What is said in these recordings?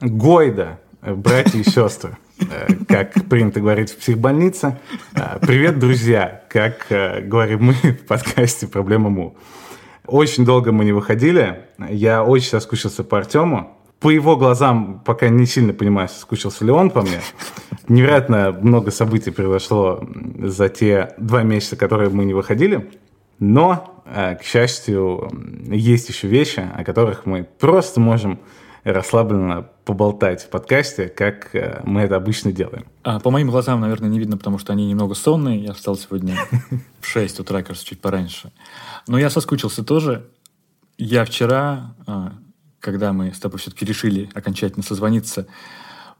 Гойда, братья и сестры, э, как принято говорить в психбольнице. Э, привет, друзья, как э, говорим мы в подкасте «Проблема Му». Очень долго мы не выходили. Я очень соскучился по Артему. По его глазам пока не сильно понимаю, соскучился ли он по мне. Невероятно много событий произошло за те два месяца, которые мы не выходили. Но, к счастью, есть еще вещи, о которых мы просто можем расслабленно поболтать в подкасте, как э, мы это обычно делаем. А, по моим глазам, наверное, не видно, потому что они немного сонные. Я встал сегодня в 6 утра, кажется, чуть пораньше. Но я соскучился тоже. Я вчера, а, когда мы с тобой все-таки решили окончательно созвониться,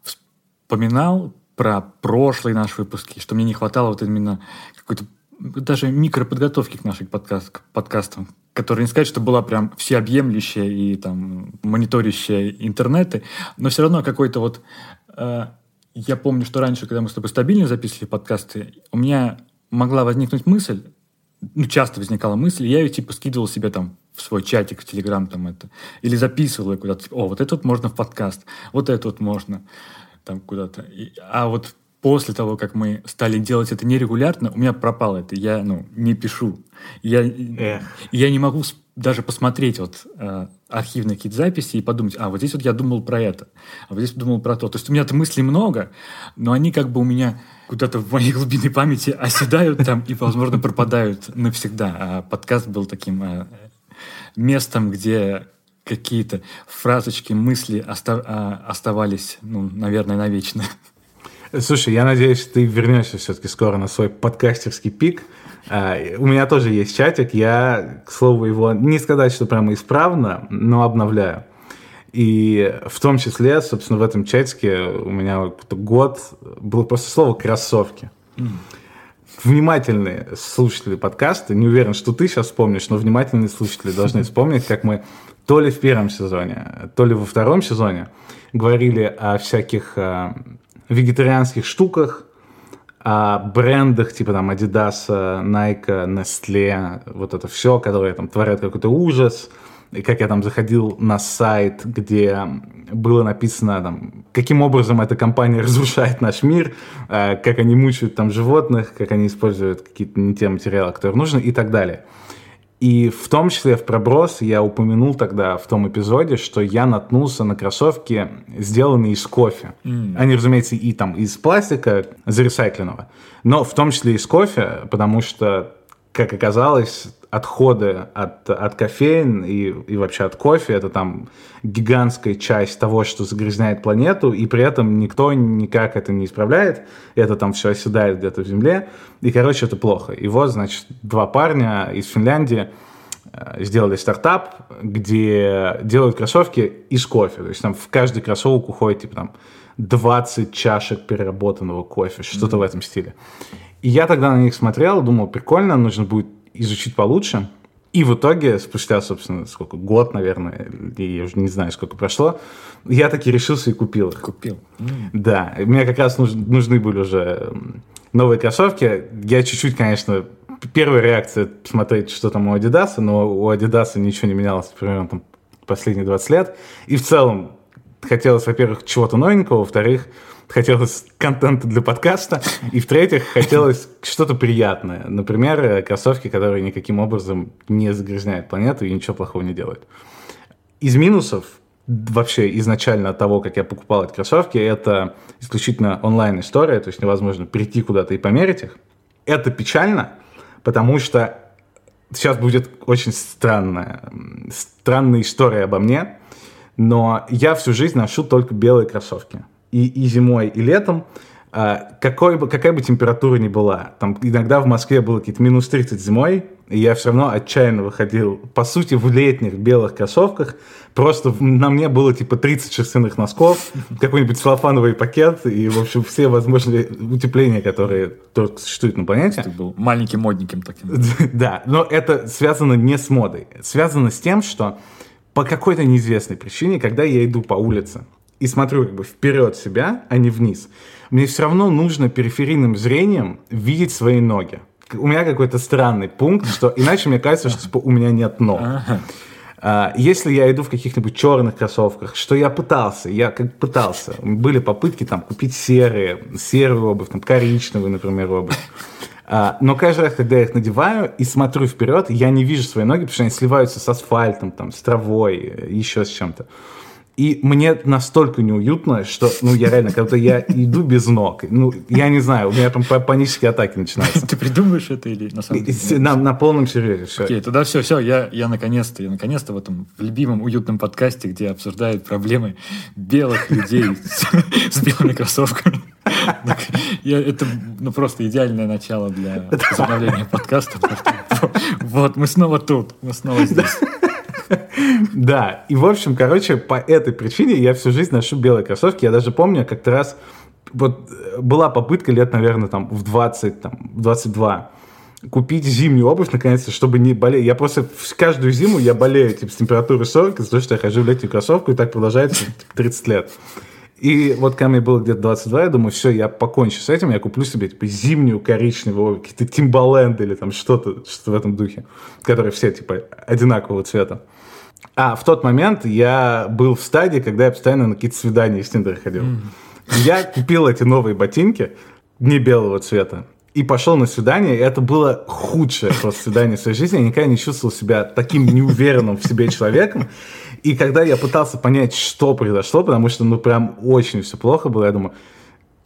вспоминал про прошлые наши выпуски, что мне не хватало вот именно какой-то даже микроподготовки к нашим подкаст, к подкастам, которая не сказать, что была прям всеобъемлющая и там мониторящая интернеты, но все равно какой-то вот... Э, я помню, что раньше, когда мы с тобой стабильно записывали подкасты, у меня могла возникнуть мысль, ну, часто возникала мысль, я ее типа скидывал себе там в свой чатик в Телеграм там это, или записывал ее куда-то, о, вот это вот можно в подкаст, вот это вот можно там куда-то. А вот после того, как мы стали делать это нерегулярно, у меня пропало это. Я ну, не пишу. Я, я не могу даже посмотреть вот э, архивные какие-то записи и подумать, а вот здесь вот я думал про это, а вот здесь думал про то. То есть у меня-то мыслей много, но они как бы у меня куда-то в моей глубинной памяти оседают там и, возможно, пропадают навсегда. А подкаст был таким э, местом, где какие-то фразочки, мысли оста- а, оставались, ну, наверное, навечно. Слушай, я надеюсь, ты вернешься все-таки скоро на свой подкастерский пик. А, у меня тоже есть чатик, я, к слову, его не сказать, что прямо исправно, но обновляю. И в том числе, собственно, в этом чатике у меня год было просто слово «кроссовки». Внимательные слушатели подкаста, не уверен, что ты сейчас вспомнишь, но внимательные слушатели должны вспомнить, как мы то ли в первом сезоне, то ли во втором сезоне говорили о всяких а, вегетарианских штуках, о брендах типа там Adidas, Nike, Nestle, вот это все, которые там творят какой-то ужас. И как я там заходил на сайт, где было написано, там, каким образом эта компания разрушает наш мир, э, как они мучают там животных, как они используют какие-то не те материалы, которые нужны и так далее. И в том числе в проброс я упомянул тогда в том эпизоде, что я наткнулся на кроссовки, сделанные из кофе. Mm. Они, разумеется, и там из пластика заресайкленного, но в том числе из кофе, потому что, как оказалось, отходы от, от кофеин и, и вообще от кофе, это там гигантская часть того, что загрязняет планету, и при этом никто никак это не исправляет, это там все оседает где-то в земле, и, короче, это плохо. И вот, значит, два парня из Финляндии э, сделали стартап, где делают кроссовки из кофе, то есть там в каждый кроссовок уходит, типа там, 20 чашек переработанного кофе, что-то mm-hmm. в этом стиле. И я тогда на них смотрел, думал, прикольно, нужно будет изучить получше. И в итоге, спустя, собственно, сколько, год, наверное, я уже не знаю, сколько прошло, я таки решился и купил их. Купил? Mm. Да, мне как раз нужны, нужны были уже новые кроссовки. Я чуть-чуть, конечно, первая реакция посмотреть, что там у Adidas, но у Adidas ничего не менялось примерно там последние 20 лет. И в целом хотелось, во-первых, чего-то новенького, во-вторых, хотелось контента для подкаста, и в-третьих, хотелось что-то приятное. Например, кроссовки, которые никаким образом не загрязняют планету и ничего плохого не делают. Из минусов вообще изначально того, как я покупал эти кроссовки, это исключительно онлайн-история, то есть невозможно прийти куда-то и померить их. Это печально, потому что сейчас будет очень странная, странная история обо мне, но я всю жизнь ношу только белые кроссовки и, и зимой, и летом, а, какой бы, какая бы температура ни была, там иногда в Москве было какие-то минус 30 зимой, и я все равно отчаянно выходил, по сути, в летних белых кроссовках, просто на мне было типа 30 шерстяных носков, какой-нибудь целлофановый пакет и, в общем, все возможные утепления, которые только существуют на планете. Ты был маленьким модником таким. Да, но это связано не с модой, связано с тем, что по какой-то неизвестной причине, когда я иду по улице, и смотрю как бы вперед себя, а не вниз, мне все равно нужно периферийным зрением видеть свои ноги. У меня какой-то странный пункт, что иначе мне кажется, что типа, у меня нет ног. А, если я иду в каких-нибудь черных кроссовках, что я пытался, я как пытался, были попытки там купить серые, серую обувь, там коричневую, например, обувь. А, но каждый раз, когда я их надеваю и смотрю вперед, я не вижу свои ноги, потому что они сливаются с асфальтом, там, с травой, еще с чем-то. И мне настолько неуютно, что, ну, я реально, когда я иду без ног, ну, я не знаю, у меня там панические атаки начинаются. Ты придумаешь это или на самом деле? На, на полном серьезе все. Окей, тогда все, все, я, я наконец-то, я наконец-то в этом в любимом уютном подкасте, где обсуждают проблемы белых людей с белыми кроссовками. Это ну, просто идеальное начало для возобновления подкаста. Вот, мы снова тут, мы снова здесь. Да, и в общем, короче, по этой причине я всю жизнь ношу белые кроссовки. Я даже помню, как-то раз вот была попытка лет, наверное, там в 20, там, в 22 купить зимнюю обувь, наконец-то, чтобы не болеть. Я просто каждую зиму я болею типа, с температурой 40 из-за того, что я хожу в летнюю кроссовку, и так продолжается 30 лет. И вот когда мне было где-то 22, я думаю, все, я покончу с этим, я куплю себе типа зимнюю коричневую, какие-то Timbaland или там что-то что в этом духе, которые все типа одинакового цвета. А в тот момент я был в стадии, когда я постоянно на какие-то свидания из Тиндера ходил. Mm. Я купил эти новые ботинки, не белого цвета, и пошел на свидание, и это было худшее просто свидание в своей жизни. Я никогда не чувствовал себя таким неуверенным в себе человеком. И когда я пытался понять, что произошло, потому что, ну, прям очень все плохо было, я думаю,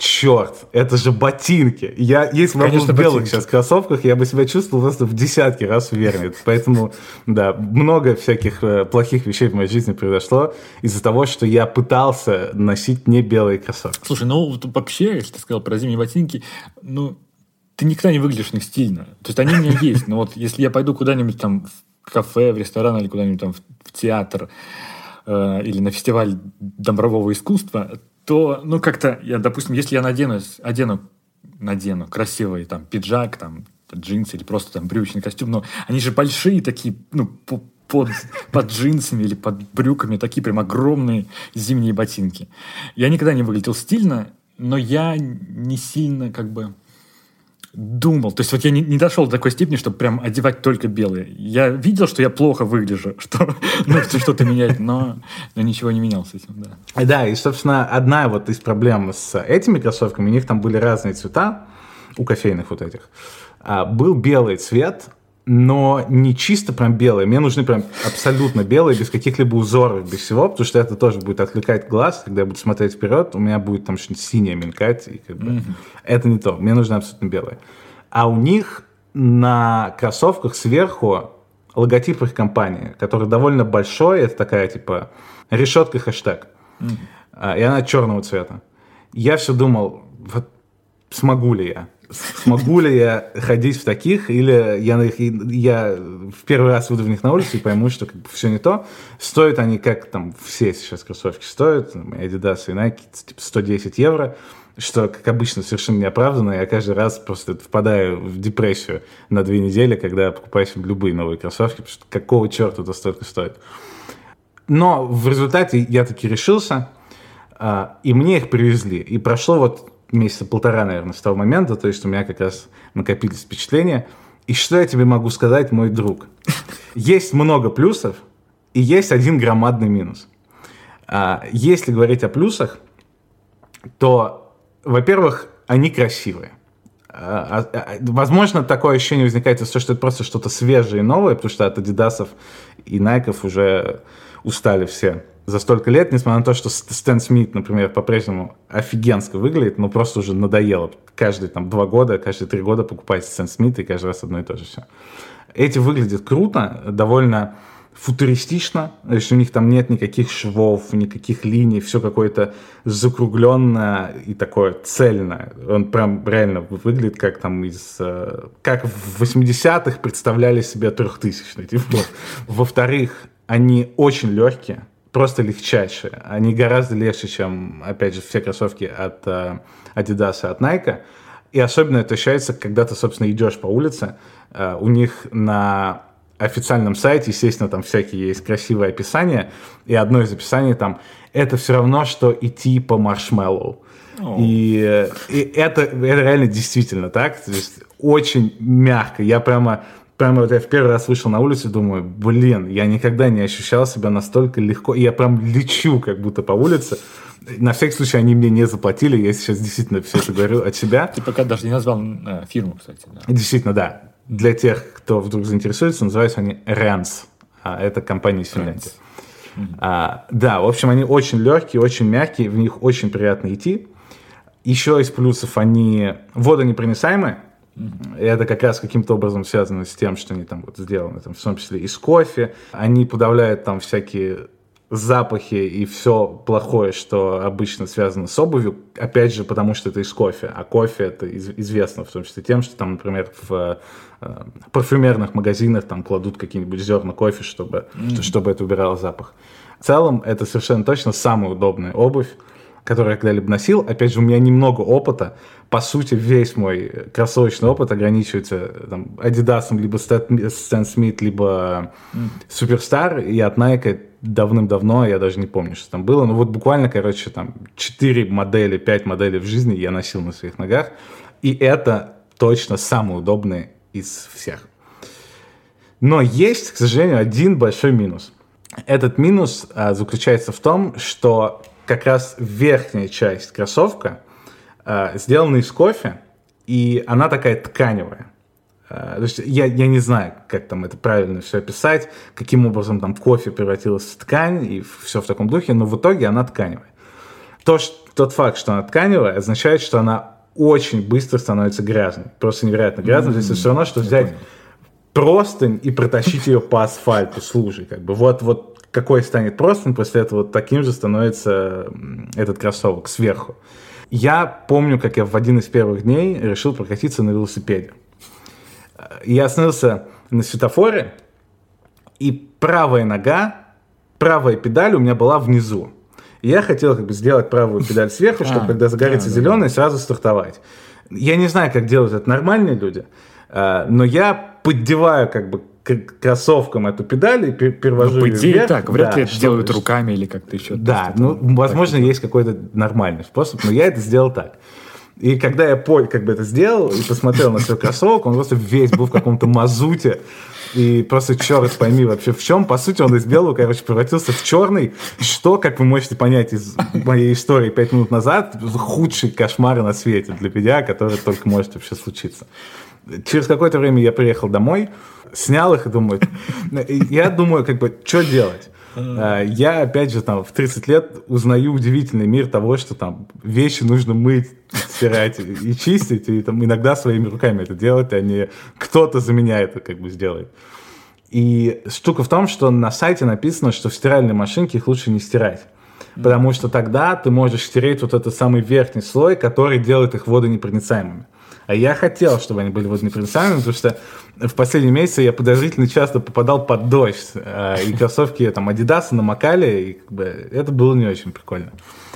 черт, это же ботинки. Я, если бы я был в белых ботинки. сейчас кроссовках, я бы себя чувствовал просто в десятки раз увереннее. Поэтому, да, много всяких э, плохих вещей в моей жизни произошло из-за того, что я пытался носить не белые кроссовки. Слушай, ну вообще, если ты сказал про зимние ботинки, ну, ты никогда не выглядишь в них стильно. То есть они у меня есть, но вот если я пойду куда-нибудь там в кафе, в ресторан или куда-нибудь там в, в театр э, или на фестиваль добрового искусства, то, ну, как-то, я, допустим, если я надену, одену, надену красивый там пиджак, там, джинсы или просто там брючный костюм, но они же большие такие, ну, под, под джинсами или под брюками, такие прям огромные зимние ботинки. Я никогда не выглядел стильно, но я не сильно как бы думал. То есть вот я не, не дошел до такой степени, чтобы прям одевать только белые. Я видел, что я плохо выгляжу, что нужно что-то менять, но, но ничего не менял с этим, да. Да, и, собственно, одна вот из проблем с этими кроссовками, у них там были разные цвета, у кофейных вот этих. А, был белый цвет, но не чисто прям белые. Мне нужны прям абсолютно белые, без каких-либо узоров, без всего, потому что это тоже будет отвлекать глаз. Когда я буду смотреть вперед, у меня будет там что-нибудь синее мелькать. И как бы mm-hmm. Это не то. Мне нужны абсолютно белые. А у них на кроссовках сверху логотип их компании, который довольно большой. Это такая типа решетка хэштег. Mm-hmm. И она черного цвета. Я все думал, вот смогу ли я? Смогу ли я ходить в таких, или я, я в первый раз выйду в них на улицу и пойму, что как бы все не то. Стоят они, как там все сейчас кроссовки стоят, Adidas и Nike, типа 110 евро, что, как обычно, совершенно неоправданно. Я каждый раз просто впадаю в депрессию на две недели, когда покупаю себе любые новые кроссовки, потому что какого черта это столько стоит. Но в результате я таки решился, а, и мне их привезли. И прошло вот месяца полтора, наверное, с того момента, то есть у меня как раз накопились впечатления. И что я тебе могу сказать, мой друг? Есть много плюсов, и есть один громадный минус. А, если говорить о плюсах, то, во-первых, они красивые. А, а, возможно, такое ощущение возникает из-за того, что это просто что-то свежее и новое, потому что от Адидасов и Найков уже устали все за столько лет, несмотря на то, что Стэн Смит, например, по-прежнему офигенско выглядит, но просто уже надоело. Каждые там два года, каждые три года покупать Стэн Смит, и каждый раз одно и то же все. Эти выглядят круто, довольно футуристично, то есть у них там нет никаких швов, никаких линий, все какое-то закругленное и такое цельное. Он прям реально выглядит как там из... Э, как в 80-х представляли себе трехтысячный. Типа. Во-вторых, они очень легкие, просто легчайшие. Они гораздо легче, чем, опять же, все кроссовки от uh, Adidas и от Nike. И особенно это ощущается, когда ты, собственно, идешь по улице. Uh, у них на официальном сайте, естественно, там всякие есть красивые описания. И одно из описаний там «это все равно, что идти по маршмеллоу». Oh. И, и это, это реально действительно так. То есть очень мягко. Я прямо прямо вот я в первый раз вышел на улицу и думаю, блин, я никогда не ощущал себя настолько легко. И я прям лечу как будто по улице. На всякий случай они мне не заплатили, я сейчас действительно все это говорю от себя. Ты пока даже не назвал э, фирму, кстати. Да. Действительно, да. Для тех, кто вдруг заинтересуется, называются они Rens. А, это компания из Финляндии. А, да, в общем, они очень легкие, очень мягкие, в них очень приятно идти. Еще из плюсов они водонепроницаемые, Mm-hmm. И это как раз каким-то образом связано с тем, что они там вот сделаны, там, в том числе из кофе. Они подавляют там всякие запахи и все плохое, что обычно связано с обувью, опять же, потому что это из кофе. А кофе это известно, в том числе тем, что там, например, в э, парфюмерных магазинах там кладут какие-нибудь зерна кофе, чтобы, mm-hmm. чтобы это убирало запах. В целом, это совершенно точно самая удобная обувь который я когда-либо носил. Опять же, у меня немного опыта. По сути, весь мой кроссовочный опыт ограничивается там, Adidas, либо Stan Smith, либо. Superstar. И от Nike давным-давно, я даже не помню, что там было. Но вот буквально, короче, там 4 модели, 5 моделей в жизни я носил на своих ногах. И это точно самые удобные из всех. Но есть, к сожалению, один большой минус. Этот минус а, заключается в том, что как раз верхняя часть кроссовка э, сделана из кофе, и она такая тканевая. Э, то есть я, я не знаю, как там это правильно все описать, каким образом там кофе превратилась в ткань и все в таком духе, но в итоге она тканевая. То, что, тот факт, что она тканевая, означает, что она очень быстро становится грязной. Просто невероятно грязной. Mm-hmm. То есть все равно, что взять простынь и протащить ее по асфальту с лужей. Как бы. Вот, вот какой станет простым, после этого таким же становится этот кроссовок сверху. Я помню, как я в один из первых дней решил прокатиться на велосипеде. Я остановился на светофоре, и правая нога, правая педаль у меня была внизу. И я хотел как бы сделать правую педаль сверху, чтобы а, когда загорится да, зеленый, да. сразу стартовать. Я не знаю, как делают это нормальные люди, а, но я поддеваю как бы кроссовкам эту педаль и перевожу ну, по идее вверх. так, вряд да, ли это делают руками или как-то еще. Да, ну, возможно, есть какой-то нормальный способ, но я это сделал так. И когда я понял, как бы это сделал, и посмотрел на свой кроссовок, он просто весь был в каком-то мазуте, и просто черт пойми вообще в чем. По сути, он из белого, короче, превратился в черный, что, как вы можете понять из моей истории пять минут назад, худший кошмар на свете для меня, который только может вообще случиться. Через какое-то время я приехал домой, снял их и думаю, я думаю, как бы, что делать? А, я, опять же, там, в 30 лет узнаю удивительный мир того, что там вещи нужно мыть, стирать и чистить, и там иногда своими руками это делать, а не кто-то за меня это как бы сделает. И штука в том, что на сайте написано, что в стиральной машинке их лучше не стирать. Потому что тогда ты можешь стереть вот этот самый верхний слой, который делает их водонепроницаемыми. А я хотел, чтобы они были водонепроницаемыми, потому что в последние месяцы я подозрительно часто попадал под дождь. Э, и кроссовки там Adidas намокали, и как бы, это было не очень прикольно.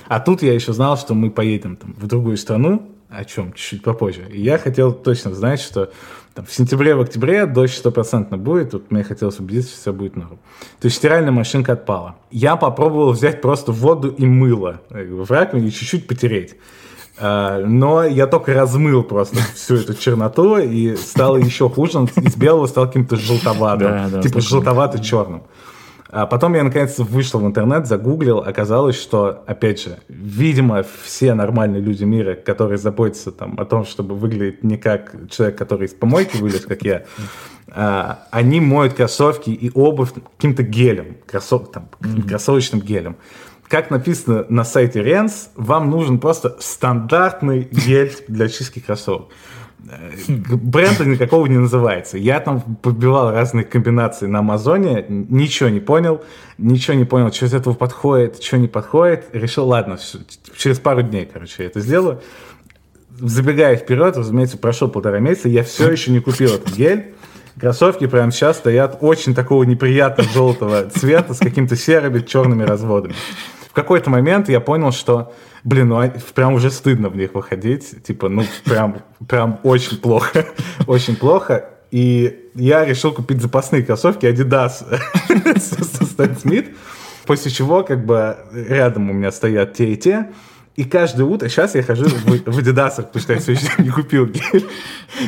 А тут я еще знал, что мы поедем там, в другую страну, о чем чуть-чуть попозже. И я хотел точно знать, что там, в сентябре, в октябре дождь стопроцентно будет. Тут мне хотелось убедиться, что все будет норм. То есть стиральная машинка отпала. Я попробовал взять просто воду и мыло в раковине и чуть-чуть потереть. А, но я только размыл просто всю эту черноту, и стало еще хуже. Он из белого стал каким-то желтоватым, да, да, типа желтовато-черным. А потом я наконец вышел в интернет, загуглил, оказалось, что, опять же, видимо, все нормальные люди мира, которые заботятся там, о том, чтобы выглядеть не как человек, который из помойки вылез, как я, а, они моют кроссовки и обувь каким-то гелем, кроссов, там, кроссовочным гелем как написано на сайте Ренс, вам нужен просто стандартный гель для чистки кроссовок. Бренда никакого не называется. Я там побивал разные комбинации на Амазоне, ничего не понял, ничего не понял, что из этого подходит, что не подходит. Решил, ладно, через пару дней, короче, я это сделаю. Забегая вперед, разумеется, прошло полтора месяца, я все еще не купил этот гель. Кроссовки прямо сейчас стоят очень такого неприятного желтого цвета с какими-то серыми черными разводами какой-то момент я понял, что, блин, ну а, прям уже стыдно в них выходить. Типа, ну прям, прям очень плохо. очень плохо. И я решил купить запасные кроссовки Adidas Stan Smith, после чего как бы рядом у меня стоят те и те, И каждое утро, сейчас я хожу в, в Адидасах, потому что я все еще не купил гель.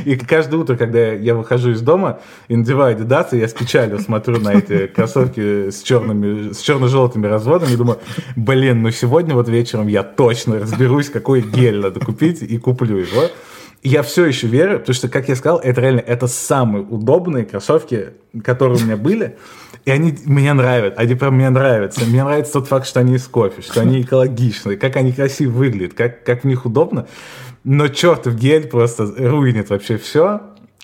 И каждое утро, когда я выхожу из дома и надеваю Адидасы, я с печалью смотрю на эти кроссовки с черными, с черно-желтыми разводами и думаю, блин, ну сегодня вот вечером я точно разберусь, какой гель надо купить и куплю его. Я все еще верю, потому что, как я сказал, это реально это самые удобные кроссовки, которые у меня были. И они мне нравятся, они прям мне нравятся. Мне нравится тот факт, что они из кофе, что они экологичные, как они красиво выглядят, как, как в них удобно. Но чертов гель просто руинит вообще все.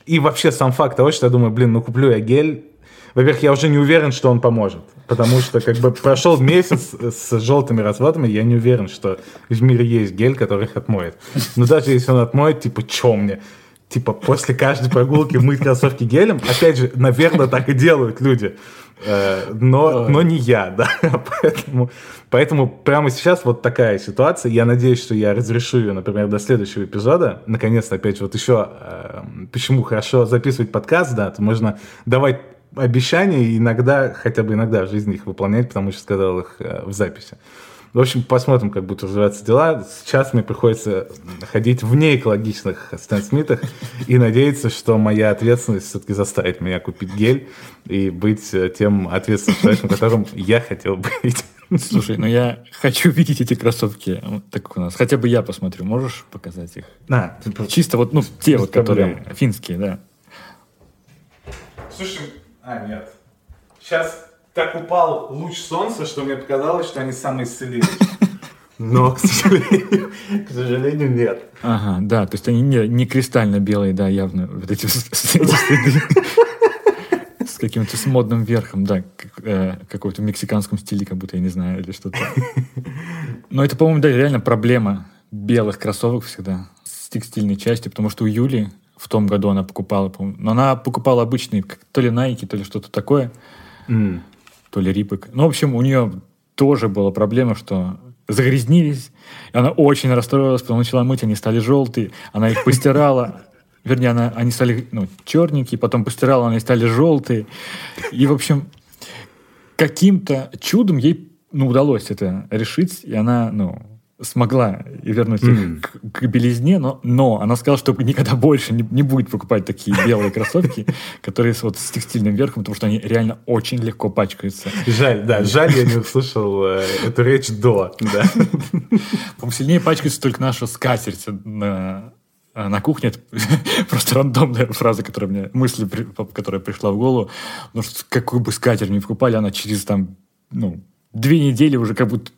И вообще сам факт того, что я думаю, блин, ну куплю я гель. Во-первых, я уже не уверен, что он поможет. Потому что как бы прошел месяц с желтыми разводами, я не уверен, что в мире есть гель, который их отмоет. Но даже если он отмоет, типа, чё мне? Типа, после каждой прогулки мыть кроссовки гелем, опять же, наверное, так и делают люди. Э, но, но не я, да, поэтому, поэтому прямо сейчас вот такая ситуация, я надеюсь, что я разрешу ее, например, до следующего эпизода, наконец-то опять вот еще, э, почему хорошо записывать подкаст, да, то можно давать обещания и иногда, хотя бы иногда в жизни их выполнять, потому что сказал их э, в записи. В общем, посмотрим, как будут развиваться дела. Сейчас мне приходится ходить в неэкологичных Стэн Смитах и надеяться, что моя ответственность все-таки заставит меня купить гель и быть тем ответственным человеком, которым я хотел быть. Слушай, ну я хочу видеть эти кроссовки. Вот так у нас. Хотя бы я посмотрю. Можешь показать их? Да. Чисто вот, ну, те вот, которые финские, да. Слушай, а, нет. Сейчас так упал луч солнца, что мне показалось, что они самоисцелились. Но, к сожалению, к сожалению, нет. Ага, да, то есть они не, не кристально белые, да, явно, вот эти, следы. С каким-то с модным верхом, да, э, какой-то в мексиканском стиле, как будто, я не знаю, или что-то. Но это, по-моему, да, реально проблема белых кроссовок всегда с текстильной частью, потому что у Юли в том году она покупала, но она покупала обычные, то ли Nike, то ли что-то такое. Mm то ли Рипок. Ну, в общем, у нее тоже была проблема, что загрязнились. И она очень расстроилась, потом начала мыть, они стали желтые. Она их постирала. Вернее, она, они стали ну, черненькие, потом постирала, они стали желтые. И, в общем, каким-то чудом ей ну, удалось это решить, и она, ну, смогла вернуть их mm. к, к белизне, но, но она сказала, что никогда больше не, не будет покупать такие белые кроссовки, которые вот с текстильным верхом, потому что они реально очень легко пачкаются. Жаль, да, жаль, я не услышал э, эту речь до. Да. по сильнее пачкается только наша скатерть на, на кухне. Это просто рандомная фраза, которая мне, мысль, которая пришла в голову. Потому что какую бы скатерть не покупали, она через там, ну, две недели уже как будто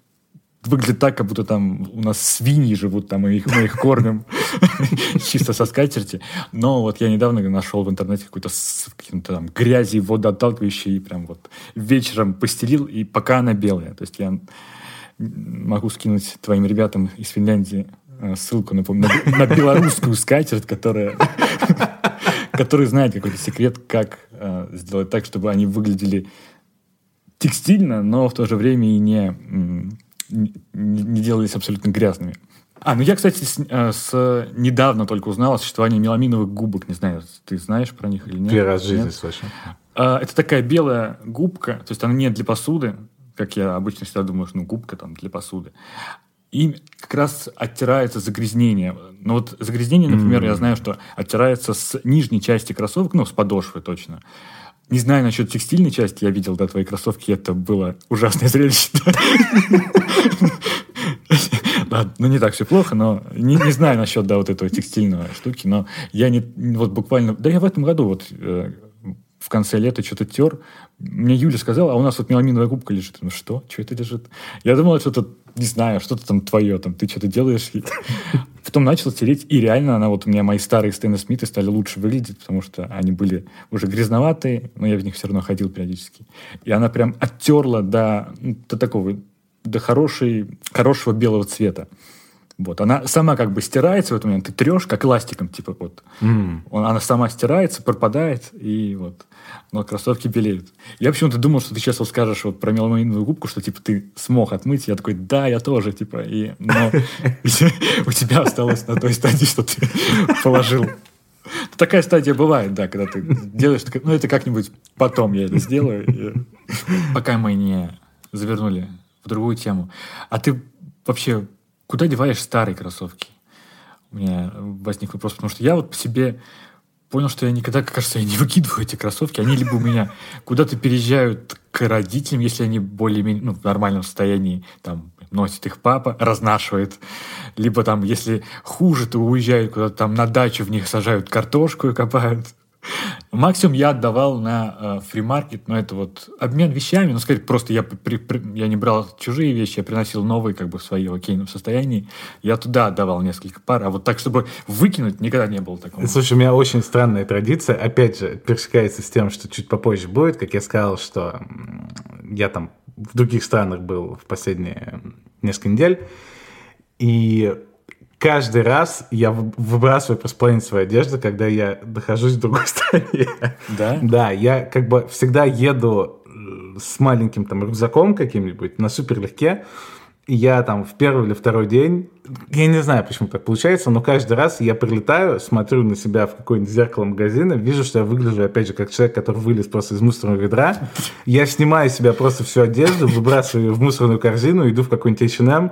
выглядит так, как будто там у нас свиньи живут, там, и их, мы их кормим чисто со скатерти. Но вот я недавно нашел в интернете какую-то с каким-то там грязи водоотталкивающей, и прям вот вечером постелил, и пока она белая. То есть я могу скинуть твоим ребятам из Финляндии э, ссылку на, на, на белорусскую скатерть, которая который знает какой-то секрет, как э, сделать так, чтобы они выглядели текстильно, но в то же время и не не делались абсолютно грязными. А, ну я, кстати, с, э, с, недавно только узнал о существовании меламиновых губок. Не знаю, ты знаешь про них или нет? Первый раз в жизни слышу. А, это такая белая губка, то есть она не для посуды, как я обычно всегда думаю, что ну, губка там для посуды. И как раз оттирается загрязнение. Но вот загрязнение, например, mm-hmm. я знаю, что оттирается с нижней части кроссовок, ну, с подошвы точно. Не знаю насчет текстильной части, я видел, да, твои кроссовки, это было ужасное зрелище. Да, ну не так все плохо, но не, не знаю насчет, да, вот этого текстильного штуки, но я не, вот буквально, да я в этом году вот э, в конце лета что-то тер. Мне Юля сказала, а у нас вот меламиновая губка лежит. Ну что? Что это лежит? Я думал, что-то, не знаю, что-то там твое, там, ты что-то делаешь. Потом начал тереть, и реально она вот у меня, мои старые Стэна Смиты стали лучше выглядеть, потому что они были уже грязноватые, но я в них все равно ходил периодически. И она прям оттерла до, ну, до такого, до хорошей, хорошего белого цвета. Вот, она сама как бы стирается в этот момент, ты трешь как эластиком, типа вот. Mm. Он, она сама стирается, пропадает, и вот. Но кроссовки белеют. Я почему-то думал, что ты сейчас вот скажешь вот про меламиновую губку, что типа ты смог отмыть. Я такой, да, я тоже, типа. И, но у тебя осталось на той стадии, что ты положил Такая стадия бывает, да, когда ты делаешь, ну, это как-нибудь потом я это сделаю. Пока мы не завернули в другую тему. А ты вообще куда деваешь старые кроссовки? У меня возник вопрос, потому что я вот по себе понял, что я никогда, кажется, я не выкидываю эти кроссовки. Они либо у меня куда-то переезжают к родителям, если они более-менее ну, в нормальном состоянии, там, носит их папа, разнашивает. Либо там, если хуже, то уезжают куда-то там на дачу, в них сажают картошку и копают. Максимум я отдавал на э, фримаркет, но это вот обмен вещами, ну, сказать, просто я, при, при, я не брал чужие вещи, я приносил новые как бы в своем окейном состоянии. Я туда отдавал несколько пар, а вот так, чтобы выкинуть, никогда не было такого. Слушай, у меня очень странная традиция, опять же, пересекается с тем, что чуть попозже будет, как я сказал, что я там в других странах был в последние несколько недель, и каждый раз я выбрасываю просто половину своей одежды, когда я нахожусь в другой стране. Да? Да, я как бы всегда еду э, с маленьким там рюкзаком каким-нибудь на суперлегке, я там в первый или второй день, я не знаю, почему так получается, но каждый раз я прилетаю, смотрю на себя в какое-нибудь зеркало магазина, вижу, что я выгляжу, опять же, как человек, который вылез просто из мусорного ведра. Я снимаю себя просто всю одежду, выбрасываю в мусорную корзину, иду в какой-нибудь H&M,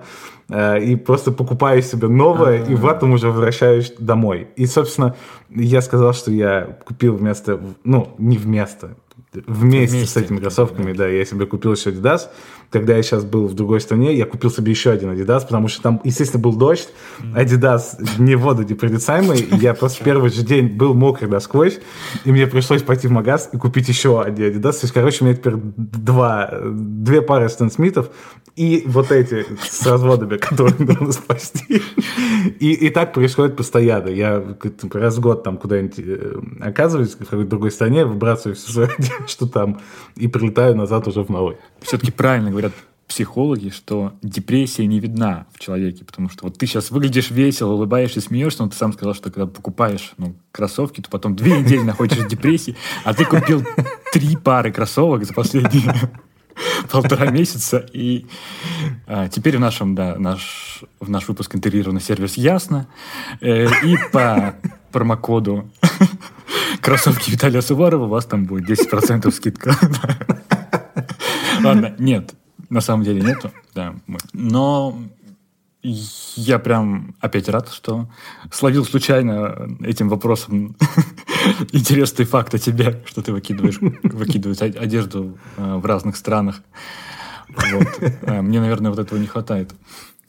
Э, и просто покупаю себе новое, А-а-а. и в этом уже возвращаюсь домой. И, собственно, я сказал, что я купил вместо, ну, не вместо, вместе, вместе с этими кроссовками, да. да, я себе купил еще Adidas. Когда я сейчас был в другой стране, я купил себе еще один Adidas, потому что там, естественно, был дождь, Adidas не водонепроницаемый, и я просто первый же день был мокрый насквозь, и мне пришлось пойти в магаз и купить еще один Adidas. То есть, короче, у меня теперь два, две пары Стэн Смитов и вот эти с разводами, которые нужно спасти. И, и так происходит постоянно. Я раз в год там куда-нибудь э, оказываюсь в какой-то другой стране, выбрасываю все свое что там, и прилетаю назад уже в новый. Все-таки правильно говорят психологи, что депрессия не видна в человеке, потому что вот ты сейчас выглядишь весело, улыбаешься, смеешься, но ты сам сказал, что когда покупаешь ну, кроссовки, то потом две недели находишься в депрессии, а ты купил три пары кроссовок за последние полтора месяца. И а, теперь в нашем, да, наш, в наш выпуск интегрирован сервис Ясно. Э, и по промокоду кроссовки Виталия Суварова у вас там будет 10% скидка. Ладно, нет, на самом деле нету, да. Но я прям опять рад, что словил случайно этим вопросом интересный факт о тебе, что ты выкидываешь, выкидываешь одежду э, в разных странах. Вот. Э, мне, наверное, вот этого не хватает.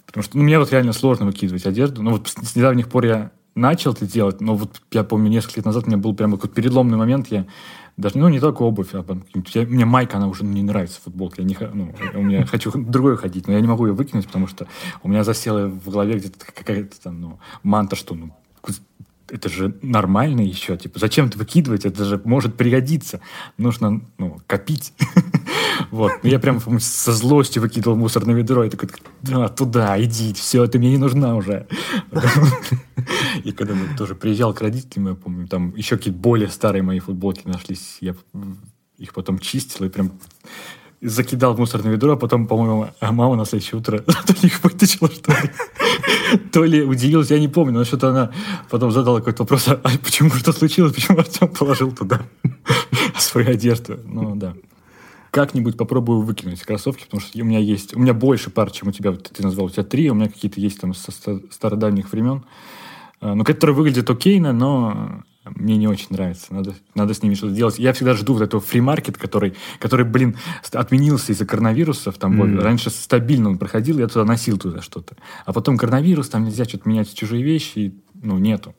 Потому что ну, мне вот реально сложно выкидывать одежду. Ну вот с недавних пор я начал это делать, но вот я помню, несколько лет назад у меня был прям какой-то переломный момент, я даже, ну, не только обувь, а я, мне майка, она уже не нравится, футболка. Я не, ну, у меня хочу другой ходить, но я не могу ее выкинуть, потому что у меня засела в голове где-то какая-то там, ну, манта, что, ну, это же нормально еще, типа, зачем это выкидывать, это же может пригодиться, нужно, ну, копить. Вот, я прям со злостью выкидывал мусор на ведро, и такой, да, туда, иди, все, ты мне не нужна уже. И когда мы тоже приезжал к родителям, я помню, там еще какие-то более старые мои футболки нашлись, я их потом чистил и прям закидал в мусорное ведро, а потом, по-моему, а мама на следующее утро то ли их вытащила, что ли. То ли удивилась, я не помню, но что-то она потом задала какой-то вопрос, а почему что случилось, почему Артем положил туда свою одежду. Ну, да. Как-нибудь попробую выкинуть кроссовки, потому что у меня есть, у меня больше пар, чем у тебя, ты назвал, у тебя три, у меня какие-то есть там со стародавних времен, а, ну, которые выглядят окейно, но мне не очень нравится. Надо, надо с ними что-то делать. Я всегда жду вот этого фримаркет, который, который, блин, отменился из-за коронавирусов. Там mm. раньше стабильно он проходил, я туда носил туда что-то. А потом коронавирус, там нельзя что-то менять чужие вещи. И, ну, нету.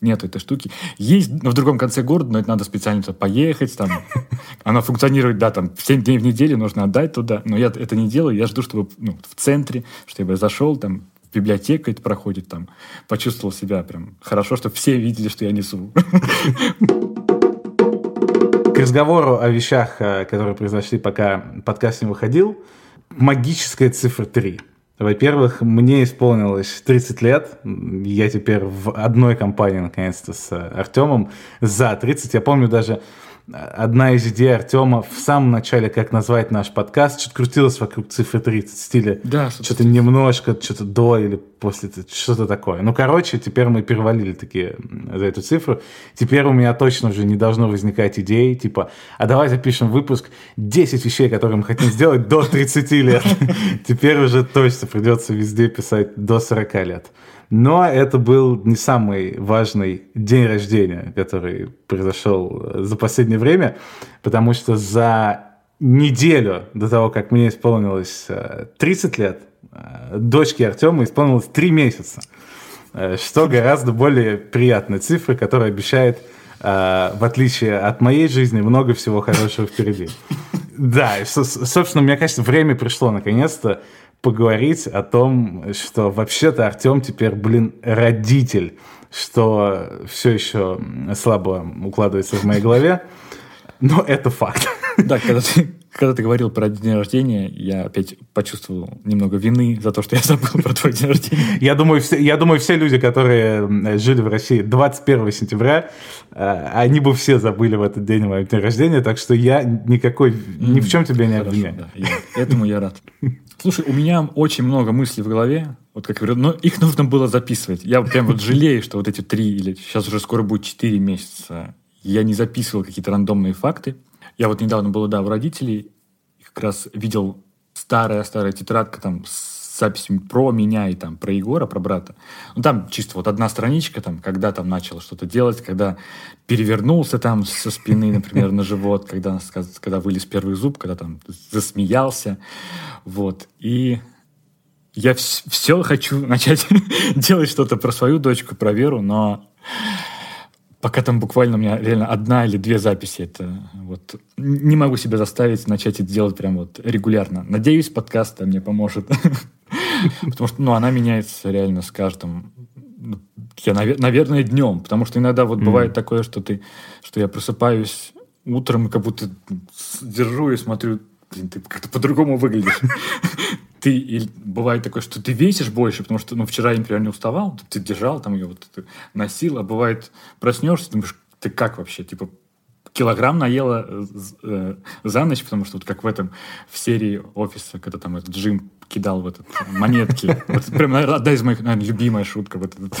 Нету этой штуки. Есть но в другом конце города, но это надо специально туда поехать. Там. Она функционирует, да, там 7 дней в неделю нужно отдать туда. Но я это не делаю. Я жду, чтобы ну, в центре, чтобы я зашел, там библиотека это проходит, там, почувствовал себя прям хорошо, что все видели, что я несу. К разговору о вещах, э, которые произошли, пока подкаст не выходил, магическая цифра 3. Во-первых, мне исполнилось 30 лет. Я теперь в одной компании, наконец-то, с Артемом. За 30. Я помню даже одна из идей Артема в самом начале, как назвать наш подкаст, что-то крутилось вокруг цифры 30 в стиле. Да, что-то немножко, что-то до или после что-то такое. Ну, короче, теперь мы перевалили такие за эту цифру. Теперь у меня точно уже не должно возникать идеи, типа, а давай запишем выпуск 10 вещей, которые мы хотим сделать до 30 лет. Теперь уже точно придется везде писать до 40 лет. Но это был не самый важный день рождения, который произошел за последнее время, потому что за неделю до того, как мне исполнилось 30 э, лет, э, дочке Артема исполнилось 3 месяца, э, что гораздо более приятная цифра, которая обещает, в отличие от моей жизни, много всего хорошего впереди. Да, собственно, мне кажется, время пришло наконец-то поговорить о том, что вообще-то Артем теперь, блин, родитель, что все еще слабо укладывается в моей голове, но это факт. Да, когда ты, когда ты говорил про день рождения, я опять почувствовал немного вины за то, что я забыл про твой день рождения. Я думаю, все, я думаю, все люди, которые жили в России 21 сентября, э, они бы все забыли в этот день мой день рождения, так что я никакой, ни в чем тебя не обвиняю. Да, я, этому я рад. Слушай, у меня очень много мыслей в голове, вот как говорю, но их нужно было записывать. Я прям вот жалею, что вот эти три или сейчас уже скоро будет четыре месяца я не записывал какие-то рандомные факты. Я вот недавно был, да, у родителей, как раз видел старая-старая тетрадка там с записями про меня и там про Егора, про брата. Ну, там чисто вот одна страничка, там, когда там начал что-то делать, когда перевернулся там со спины, например, на живот, когда, когда вылез первый зуб, когда там засмеялся. Вот. И я все хочу начать делать что-то про свою дочку, про Веру, но пока там буквально у меня реально одна или две записи. Это вот не могу себя заставить начать это делать прям вот регулярно. Надеюсь, подкаст мне поможет. Потому что, ну, она меняется реально с каждым, ну, я, наверное, днем. Потому что иногда вот бывает такое, что ты, что я просыпаюсь утром, как будто держу и смотрю, блин, ты как-то по-другому выглядишь ты и бывает такое, что ты весишь больше, потому что, ну, вчера например, не уставал, ты держал там ее, вот ты носил, а бывает проснешься, думаешь, ты как вообще, типа, килограмм наела э, за ночь, потому что вот как в этом, в серии офиса, когда там этот Джим кидал в этот монетки. Вот прям одна из моих, наверное, любимая шутка вот этот,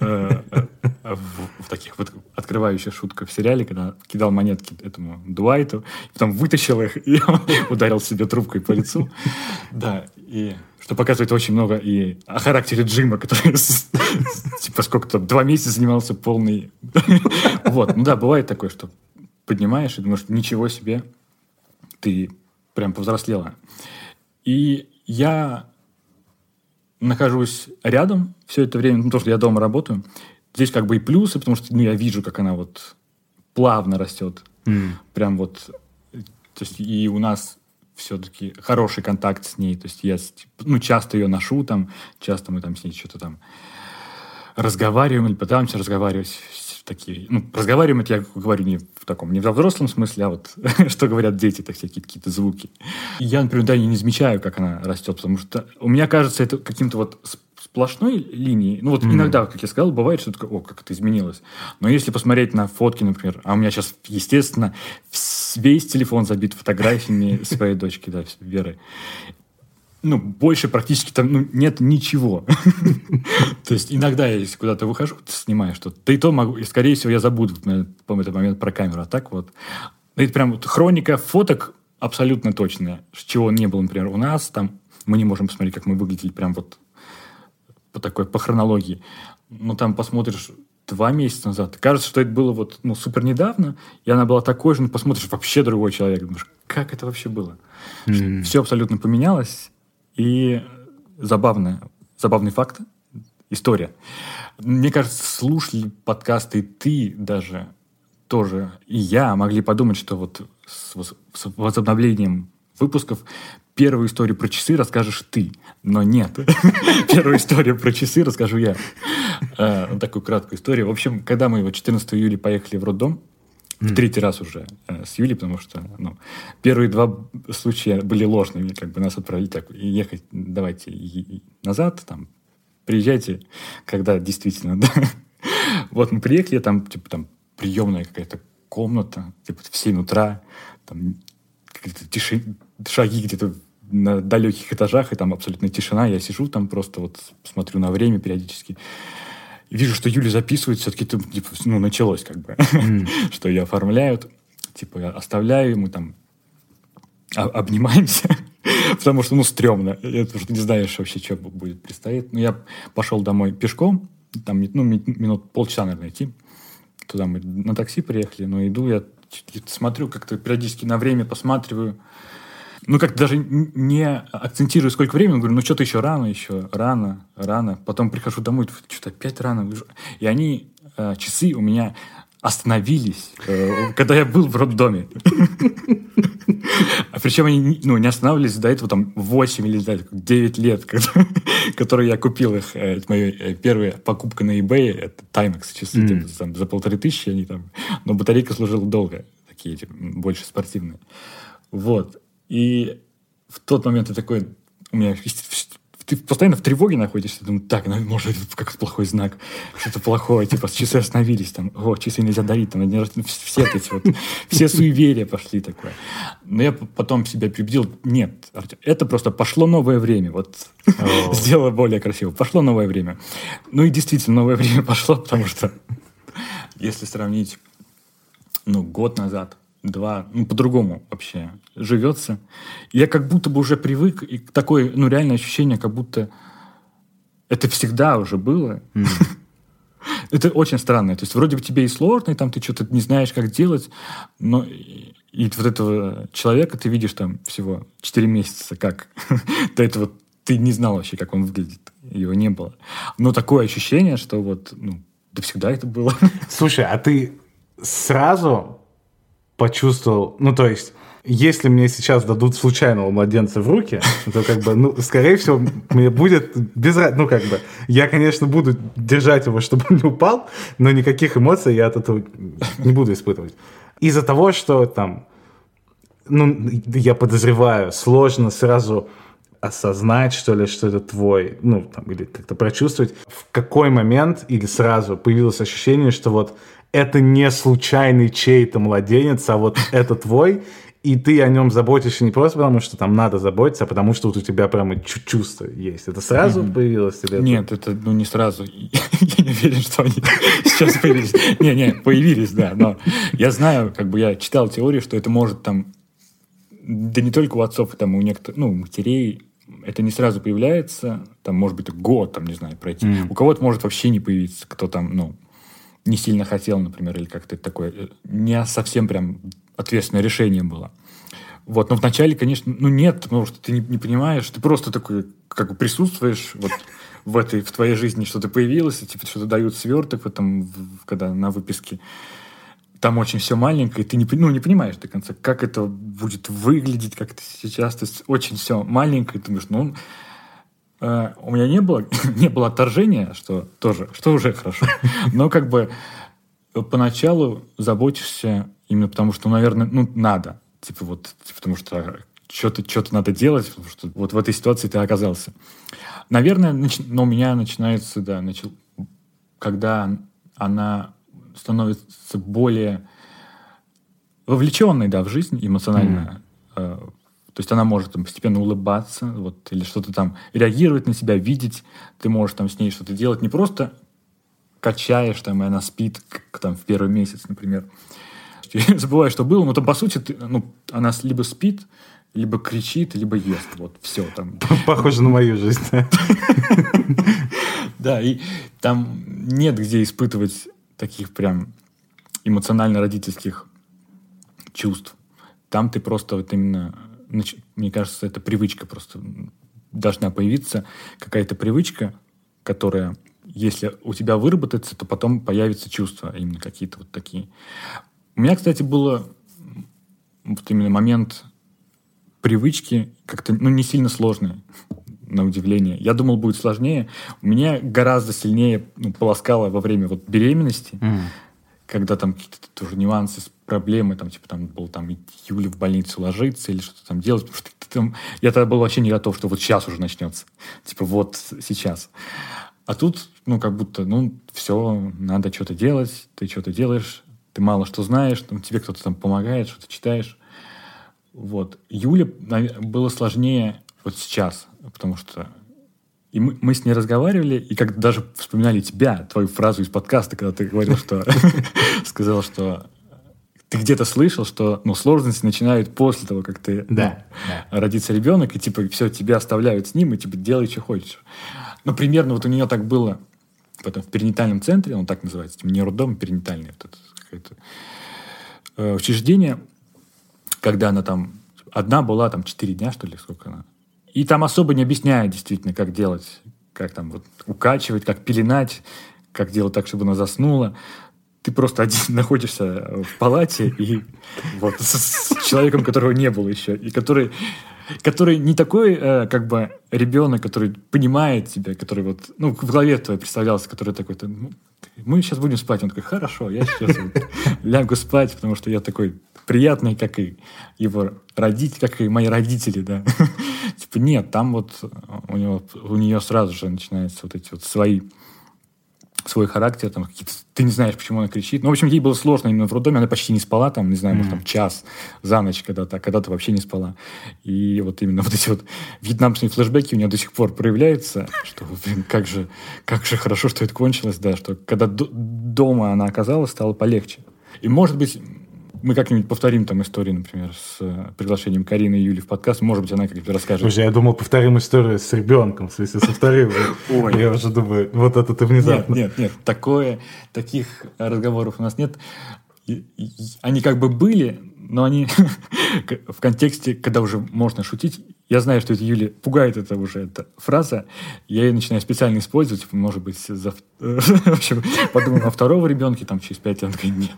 э, э, в, таких вот открывающих шутках в сериале, когда кидал монетки этому Дуайту, потом вытащил их и ударил себе трубкой по лицу. Да, и что показывает очень много и о характере Джима, который типа сколько-то, два месяца занимался полный... Вот, ну да, бывает такое, что поднимаешь и думаешь, ничего себе, ты прям повзрослела. И я нахожусь рядом все это время, ну, потому что я дома работаю. Здесь как бы и плюсы, потому что ну, я вижу, как она вот плавно растет. Mm. Прям вот... То есть и у нас все-таки хороший контакт с ней. То есть я ну, часто ее ношу, там, часто мы там с ней что-то там разговариваем или пытаемся разговаривать такие, ну, разговариваем, это я говорю не в таком, не в взрослом смысле, а вот что говорят дети, так всякие какие-то звуки. Я, например, да, не замечаю, как она растет, потому что у меня кажется это каким-то вот сплошной линией. Ну вот mm-hmm. иногда, как я сказал, бывает, что такое, о, как это изменилось. Но если посмотреть на фотки, например, а у меня сейчас, естественно, весь телефон забит фотографиями своей дочки, да, Веры ну, больше практически там ну, нет ничего. То есть иногда я, если куда-то выхожу, снимаю что-то, да и то могу, и, скорее всего, я забуду в этот момент про камеру. А так вот, ну, это прям вот хроника фоток абсолютно точная, чего не было, например, у нас, там, мы не можем посмотреть, как мы выглядели прям вот по такой, по хронологии. Но там посмотришь два месяца назад, кажется, что это было вот, ну, супер недавно, и она была такой же, но посмотришь, вообще другой человек, думаешь, как это вообще было? Mm. Все абсолютно поменялось, и забавная, забавный факт, история. Мне кажется, слушали подкасты ты даже тоже, и я могли подумать, что вот с, с возобновлением выпусков первую историю про часы расскажешь ты. Но нет. Первую историю про часы расскажу я. Э, такую краткую историю. В общем, когда мы 14 июля поехали в роддом, в третий раз уже э, с Юлей, потому что ну, первые два случая были ложными, как бы нас отправили так, ехать давайте назад, там, приезжайте, когда действительно, да. Вот мы приехали, там, типа, там, приемная какая-то комната, типа, в 7 утра, там, какие-то тиши, шаги где-то на далеких этажах, и там абсолютно тишина. Я сижу там просто вот смотрю на время периодически. Вижу, что Юля записывает, все-таки типа, ну, началось как бы, mm. что ее оформляют. Типа я оставляю, мы там обнимаемся, потому что, ну, стрёмно. Я тоже не знаешь вообще, что будет предстоит. Но я пошел домой пешком, там, ну, минут полчаса, наверное, идти. Туда мы на такси приехали, но иду я смотрю, как-то периодически на время посматриваю. Ну, как-то даже не акцентирую, сколько времени. Говорю, ну, что-то еще рано, еще рано, рано. Потом прихожу домой, что-то опять рано. И они, э, часы у меня остановились, э, когда я был в роддоме. А причем они ну, не останавливались до этого там 8 или 9 лет, которые я купил их. Э, это моя э, первая покупка на eBay. Это Timex часы типа, там, за полторы тысячи. Они там, но батарейка служила долго. Такие типа, больше спортивные. Вот. И в тот момент я такой... У меня ты постоянно в тревоге находишься, думаю, так, ну, может, это как плохой знак, что-то плохое, типа, часы остановились, там, о, часы нельзя дарить, там, все эти вот, все суеверия пошли такое. Но я потом себя прибедил, нет, Артем, это просто пошло новое время, вот, сделала более красиво, пошло новое время. Ну и действительно, новое время пошло, потому что, если сравнить, ну, год назад, два, ну, по-другому вообще живется. Я как будто бы уже привык, и такое, ну, реальное ощущение, как будто это всегда уже было. Mm. это очень странно. То есть вроде бы тебе и сложно, и там ты что-то не знаешь, как делать, но и, и вот этого человека ты видишь там всего 4 месяца, как до этого ты не знал вообще, как он выглядит. Его не было. Но такое ощущение, что вот, ну, да всегда это было. Слушай, а ты сразу почувствовал, ну, то есть, если мне сейчас дадут случайного младенца в руки, то как бы, ну, скорее всего, мне будет без ну, как бы, я, конечно, буду держать его, чтобы он не упал, но никаких эмоций я от этого не буду испытывать. Из-за того, что там, ну, я подозреваю, сложно сразу осознать, что ли, что это твой, ну, там, или как-то прочувствовать, в какой момент или сразу появилось ощущение, что вот это не случайный чей-то младенец, а вот это твой, и ты о нем заботишься не просто потому, что там надо заботиться, а потому что вот у тебя прямо чувство есть. Это сразу mm-hmm. появилось? Или Нет, это ну, не сразу. я не уверен, что они сейчас появились. Не-не, появились, да. Но я знаю, как бы я читал теорию, что это может там, да не только у отцов, там у некоторых, ну, матерей, это не сразу появляется, там, может быть, год, там, не знаю, пройти. Mm. У кого-то может вообще не появиться, кто там, ну, не сильно хотел, например, или как-то такое, э, не совсем прям ответственное решение было. Вот, но вначале, конечно, ну нет, потому что ты не, не понимаешь, ты просто такой, как бы присутствуешь вот в этой, в твоей жизни что-то появилось, и, типа что-то дают сверток в этом, в, когда на выписке. Там очень все маленькое, и ты не, ну, не понимаешь до конца, как это будет выглядеть, как это сейчас. То есть очень все маленькое, и ты думаешь, ну, Э, у меня не было, не было отторжения, что тоже, что уже хорошо. Но как бы поначалу заботишься именно потому, что, наверное, ну, надо. Типа вот, типа, потому что что-то что надо делать, потому что вот в этой ситуации ты оказался. Наверное, нач... но у меня начинается, да, начал... когда она становится более вовлеченной, да, в жизнь эмоционально, mm. То есть она может там, постепенно улыбаться, вот, или что-то там реагировать на себя, видеть. Ты можешь там с ней что-то делать. Не просто качаешь, там, и она спит, как там в первый месяц, например. Я забываю, что было, но там, по сути, ты, ну, она либо спит, либо кричит, либо ест. Вот, все там. Похоже на мою жизнь. Да, и там нет где испытывать таких прям эмоционально-родительских чувств. Там ты просто вот именно мне кажется, это привычка просто должна появиться, какая-то привычка, которая, если у тебя выработается, то потом появятся чувства, именно какие-то вот такие. У меня, кстати, было вот именно момент привычки как-то, ну, не сильно сложный, на удивление. Я думал, будет сложнее. У меня гораздо сильнее ну, полоскало во время вот беременности. Mm когда там какие-то тоже нюансы, проблемы, там, типа, там был там Юля в больницу ложиться или что-то там делать, потому что там, я тогда был вообще не готов, что вот сейчас уже начнется. Типа, вот сейчас. А тут, ну, как будто, ну, все, надо что-то делать, ты что-то делаешь, ты мало что знаешь, там, тебе кто-то там помогает, что-то читаешь. Вот. Юле было сложнее вот сейчас, потому что и мы, мы с ней разговаривали, и как даже вспоминали тебя, твою фразу из подкаста, когда ты говорил, что сказал, что ты где-то слышал, что ну, сложности начинают после того, как ты да, ну, да. родится ребенок, и типа все, тебя оставляют с ним, и типа делай, что хочешь. Ну, примерно вот у нее так было потом в перинатальном центре, он так называется, типа, не роддом, а перинатальный, вот это, э, учреждение, когда она там одна была там 4 дня, что ли, сколько она. И там особо не объясняют действительно, как делать, как там вот укачивать, как пеленать, как делать так, чтобы она заснула. Ты просто один находишься в палате и вот с, с человеком, которого не было еще, и который который не такой, э, как бы, ребенок, который понимает тебя, который вот, ну, в голове твоей представлялся, который такой, ну, мы сейчас будем спать. Он такой, хорошо, я сейчас лягу спать, потому что я такой приятный, как и его родители, как и мои родители, да. типа нет, там вот у него, у нее сразу же начинаются вот эти вот свои свой характер, там какие-то, ты не знаешь, почему она кричит. Ну, в общем, ей было сложно именно в роддоме, она почти не спала, там, не знаю, mm-hmm. может, там час за ночь когда-то, а когда-то вообще не спала. И вот именно вот эти вот вьетнамские флешбеки у нее до сих пор проявляются, что, блин, как же, как же хорошо, что это кончилось, да, что когда дома она оказалась, стало полегче. И, может быть, мы как-нибудь повторим там историю, например, с э, приглашением Карины и Юли в подкаст. Может быть, она как-нибудь расскажет. Слушай, я думал, повторим историю с ребенком, в смысле, со вторым. Ой. Я уже думаю, вот это ты внезапно. Нет, нет, нет. Такое, таких разговоров у нас нет. Они как бы были, но они в контексте, когда уже можно шутить, я знаю, что это Юли пугает это уже, эта фраза, я ее начинаю специально использовать, типа, может быть, за... в общем, подумал о второго ребенке, там, через пять лет, нет.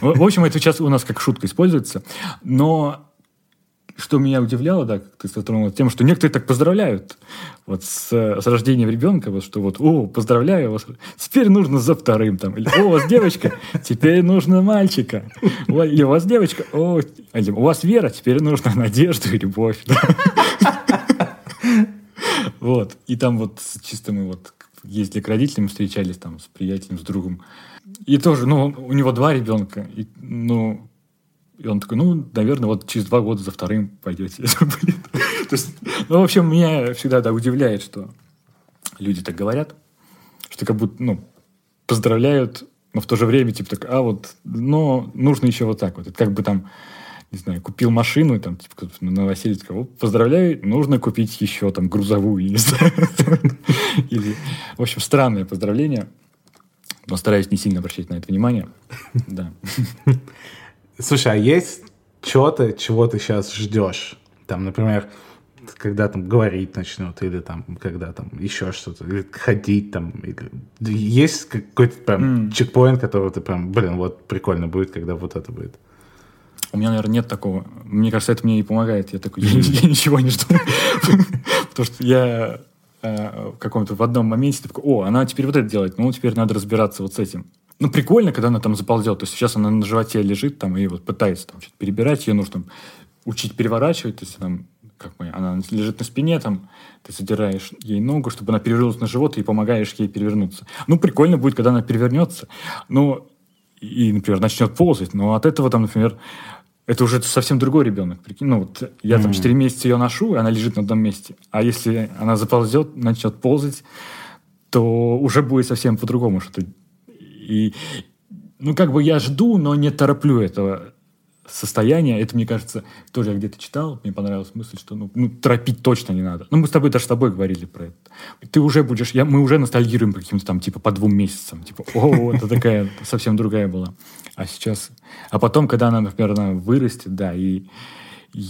В общем, это сейчас у нас как шутка используется, но что меня удивляло, да, как ты затронул тем, что некоторые так поздравляют. Вот с, с рождением ребенка, вот что вот, о, поздравляю вас, теперь нужно за вторым, там, или, о, у вас девочка, теперь нужно мальчика, или у вас девочка, о, или у вас вера, теперь нужно надежду и любовь. Вот, и там вот чисто мы вот ездили к родителям, встречались там с приятелем, с другом, и тоже, ну, у него два ребенка, и, ну, и он такой, ну, наверное, вот через два года за вторым пойдете. То есть, ну, в общем, меня всегда да, удивляет, что люди так говорят, что как будто, ну, поздравляют, но в то же время, типа, так, а вот, но нужно еще вот так вот. Это как бы там, не знаю, купил машину, там, типа, на новоселье, сказал, поздравляю, нужно купить еще там грузовую, не знаю. В общем, странное поздравление. Но стараюсь не сильно обращать на это внимание. Да. Слушай, а есть что-то, чего ты сейчас ждешь? Там, например, когда там говорить начнут, или там, когда там еще что-то, или ходить там. Или... Есть какой-то прям mm. чекпоинт, который ты прям, блин, вот прикольно будет, когда вот это будет. У меня, наверное, нет такого. Мне кажется, это мне и помогает. Я такой, я, я ничего не жду. Потому что я э, в каком-то в одном моменте такой, о, она теперь вот это делает, ну, теперь надо разбираться вот с этим. Ну, прикольно, когда она там заползет. То есть сейчас она на животе лежит там и вот пытается там что-то перебирать. Ее нужно там, учить переворачивать. То есть там, как мы, она лежит на спине, там, ты задираешь ей ногу, чтобы она перевернулась на живот, и помогаешь ей перевернуться. Ну, прикольно будет, когда она перевернется. Ну, и, например, начнет ползать. Но от этого там, например, это уже совсем другой ребенок. Прикинь, ну вот я там 4 месяца ее ношу, и она лежит на одном месте. А если она заползет, начнет ползать, то уже будет совсем по-другому что-то и, ну, как бы я жду, но не тороплю этого состояния. Это, мне кажется, тоже я где-то читал, мне понравилась мысль, что ну, ну, торопить точно не надо. Ну, мы с тобой даже с тобой говорили про это. Ты уже будешь, я, мы уже ностальгируем по каким-то там, типа, по двум месяцам. Типа, о, это такая совсем другая была. А сейчас... А потом, когда она, например, она вырастет, да, и, и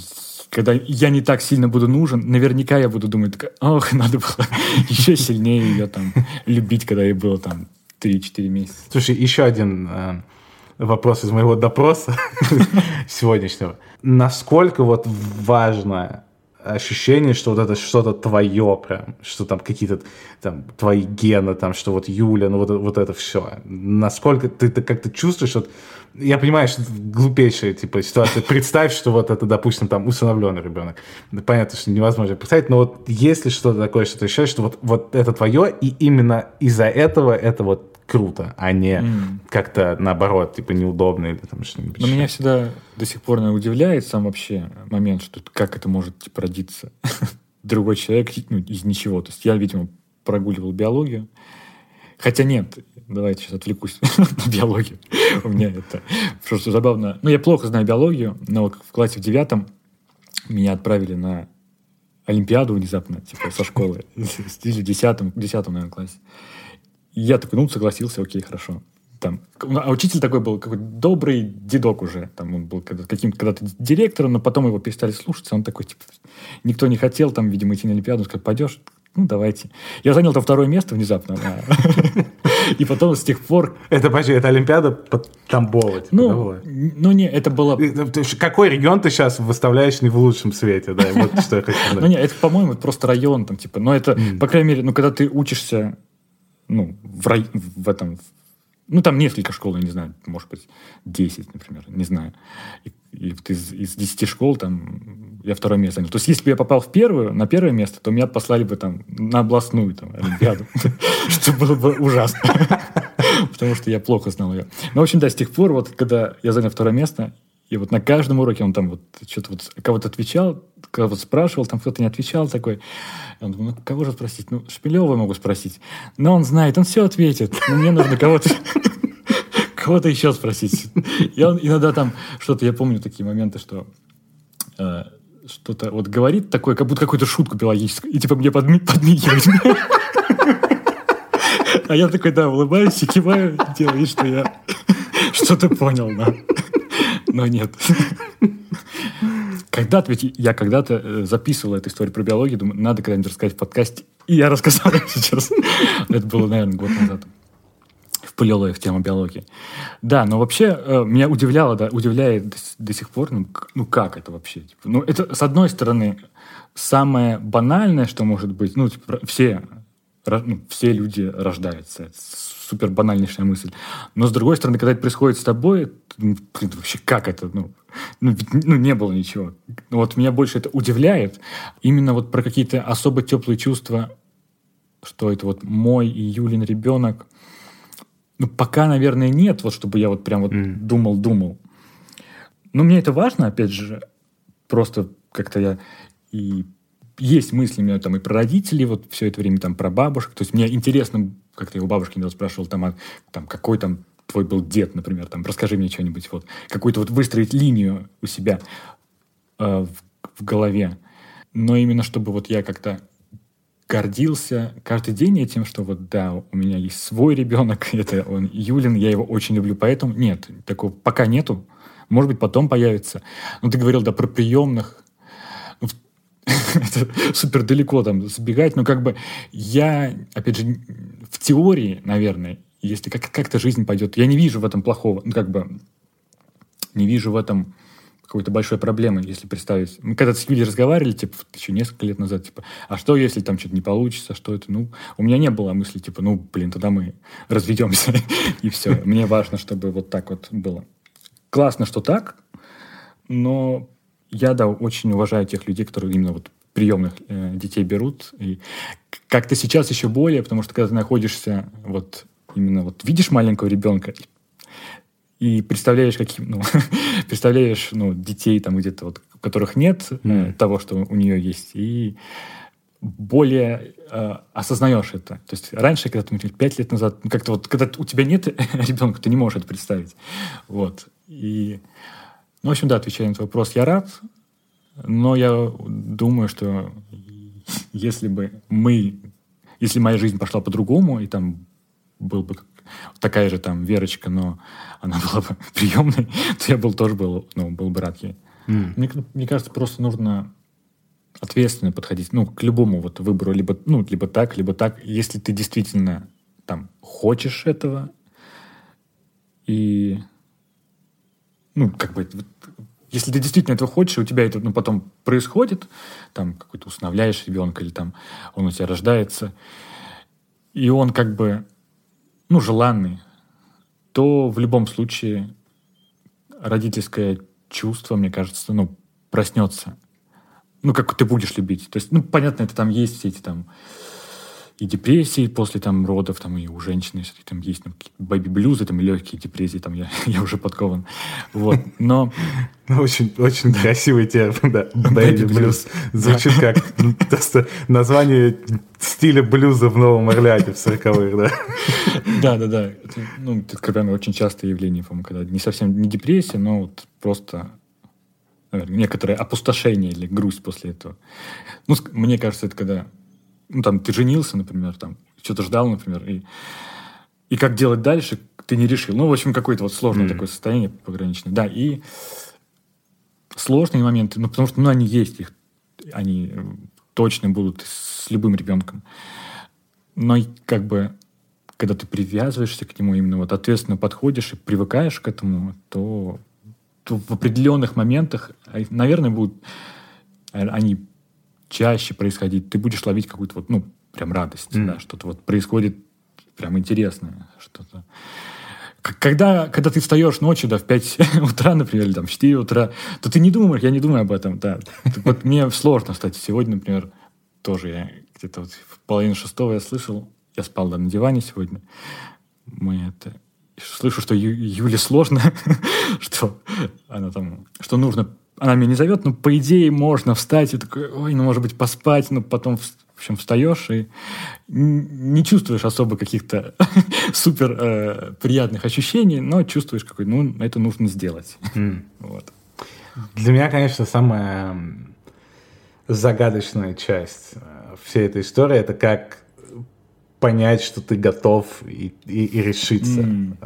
когда я не так сильно буду нужен, наверняка я буду думать, ох, надо было еще сильнее ее там любить, когда ей было там 3-4 месяца. Слушай, еще один э, вопрос из моего допроса сегодняшнего. Насколько вот важно ощущение, что вот это что-то твое прям, что там какие-то там твои гены, там, что вот Юля, ну вот, вот это все. Насколько ты, ты как-то чувствуешь, вот, я понимаю, что глупейшая типа ситуация. Представь, что вот это, допустим, там усыновленный ребенок. Понятно, что невозможно представить, но вот если что-то такое, что ты ощущаешь, что вот, вот это твое, и именно из-за этого это вот круто, а не mm. как-то наоборот, типа неудобно или там что-нибудь. Но меня всегда до сих пор удивляет сам вообще момент, что как это может типа, родиться другой человек ну, из ничего. То есть я, видимо, прогуливал биологию. Хотя нет, давайте сейчас отвлекусь на биологию. У меня это просто забавно. Ну, я плохо знаю биологию, но в классе в девятом меня отправили на Олимпиаду внезапно, типа, со школы. В десятом, десятом, наверное, классе. Я такой, ну, согласился, окей, хорошо. Там, а учитель такой был какой-то добрый дедок уже. Там он был каким-то когда-то директором, но потом его перестали слушаться. Он такой, типа, никто не хотел там, видимо, идти на Олимпиаду. Он сказал, пойдешь? Ну, давайте. Я занял там второе место внезапно. И потом с тех пор... Это, почти это Олимпиада по Тамбову. Типа, ну, ну, не, это было... Какой регион ты сейчас выставляешь не в лучшем свете, да? Вот что я хочу. Ну, не, это, по-моему, просто район там, типа. Но это, по крайней мере, ну, когда ты учишься ну, в, рай... в этом... Ну, там несколько школ, я не знаю, может быть, 10, например, не знаю. И, и вот из, из 10 школ там я второе место занял. То есть, если бы я попал в первую, на первое место, то меня послали бы там на областную там, Олимпиаду, что было бы ужасно. Потому что я плохо знал ее. Ну, в общем, да, с тех пор, вот, когда я занял второе место, и вот на каждом уроке он там вот что-то вот кого-то отвечал, кого-то спрашивал, там кто-то не отвечал такой. Он думал, ну кого же спросить? Ну, Шпилева могу спросить. Но он знает, он все ответит. Но мне нужно кого-то кого-то еще спросить. Он иногда там что-то, я помню такие моменты, что э, что-то вот говорит такое, как будто какую-то шутку биологическую, и типа мне подми подмигивает. А я такой, да, улыбаюсь и киваю, делаю что я что-то понял, но нет. Когда-то, ведь я когда-то э, записывал эту историю про биологию, думаю, надо когда-нибудь рассказать в подкасте. И я рассказал сейчас. Это было, наверное, год назад. Впылила в тему биологии. Да, но вообще э, меня удивляло, да, удивляет до, сих пор, ну, ну как это вообще? Типа, ну, это, с одной стороны, самое банальное, что может быть, ну, типа, все, ну, все люди рождаются супер банальнейшая мысль. Но с другой стороны, когда это происходит с тобой, ну, блин, вообще как это? Ну, ну, ведь, ну, не было ничего. Вот меня больше это удивляет. Именно вот про какие-то особо теплые чувства, что это вот мой и Юлин ребенок. Ну, пока, наверное, нет, вот чтобы я вот прям вот думал-думал. Mm. Но мне это важно, опять же, просто как-то я и есть мысли у меня там и про родителей, вот все это время там про бабушек. То есть мне интересно, как ты его бабушки не спрашивал, там, а, там, какой там твой был дед, например, там, расскажи мне что-нибудь, вот, какую-то вот выстроить линию у себя э, в, в голове. Но именно чтобы вот я как-то гордился каждый день этим, что вот да, у меня есть свой ребенок, это он Юлин, я его очень люблю, поэтому нет, такого пока нету. Может быть, потом появится. Но ты говорил, да, про приемных это супер далеко там забегать, но как бы я, опять же, в теории, наверное, если как- как-то жизнь пойдет, я не вижу в этом плохого, ну, как бы не вижу в этом какой-то большой проблемы, если представить. Мы когда-то с Юлей разговаривали, типа, еще несколько лет назад, типа, а что, если там что-то не получится, что это, ну, у меня не было мысли, типа, ну, блин, тогда мы разведемся, и все. Мне важно, чтобы вот так вот было. Классно, что так, но я, да, очень уважаю тех людей, которые именно вот приемных э, детей берут. И как-то сейчас еще более, потому что когда ты находишься вот именно вот видишь маленького ребенка и представляешь каким, ну, представляешь, ну, детей там где-то вот, у которых нет mm. того, что у нее есть, и более э, осознаешь это. То есть раньше, когда ты, пять лет назад, ну, как-то вот, когда у тебя нет ребенка, ты не можешь это представить. Вот. И в общем, да, отвечая на этот вопрос, я рад, но я думаю, что если бы мы, если моя жизнь пошла по-другому, и там был бы такая же там Верочка, но она была бы приемной, то я был тоже был, ну, был бы рад ей. Mm. Мне, мне кажется, просто нужно ответственно подходить, ну, к любому вот выбору, либо, ну, либо так, либо так. Если ты действительно там хочешь этого, и ну, как бы, если ты действительно этого хочешь, и у тебя это ну, потом происходит, там какой-то усыновляешь ребенка, или там он у тебя рождается, и он как бы, ну, желанный, то в любом случае родительское чувство, мне кажется, ну, проснется. Ну, как ты будешь любить. То есть, ну, понятно, это там есть все эти там и депрессии после там родов, там и у женщины там есть там, бэби-блюзы, там и легкие депрессии, там я, я уже подкован. Вот, но... Ну, очень, очень красивый термин, да, бэби-блюз. Звучит как просто название стиля блюза в Новом Орлеане в 40-х, да? Да, да, да. Ну, это прям очень частое явление, по-моему, когда не совсем не депрессия, но вот просто наверное, некоторое опустошение или грусть после этого. Ну, мне кажется, это когда ну, там, ты женился, например, там, что-то ждал, например, и, и как делать дальше, ты не решил. Ну, в общем, какое-то вот сложное mm. такое состояние пограничное. Да, и сложные моменты, ну, потому что, ну, они есть, их, они точно будут с любым ребенком. Но как бы, когда ты привязываешься к нему, именно вот ответственно подходишь и привыкаешь к этому, то, то в определенных моментах, а, наверное, будут они чаще происходить, ты будешь ловить какую-то вот, ну, прям радость, mm. да, что-то вот происходит прям интересное, что-то. Когда, когда ты встаешь ночью, да, в 5 утра, например, или там в 4 утра, то ты не думаешь, я не думаю об этом, да. Вот мне сложно, кстати, сегодня, например, тоже я где-то вот в половине шестого я слышал, я спал, да, на диване сегодня, мы это, слышу, что Ю, Юле сложно, что она там, что нужно она меня не зовет, но по идее можно встать и такой, ой, ну может быть поспать, но потом в общем, встаешь и не чувствуешь особо каких-то супер э, приятных ощущений, но чувствуешь какой, ну, это нужно сделать. Mm. Вот. Для меня, конечно, самая загадочная часть э, всей этой истории это как понять, что ты готов и, и, и решиться. Mm.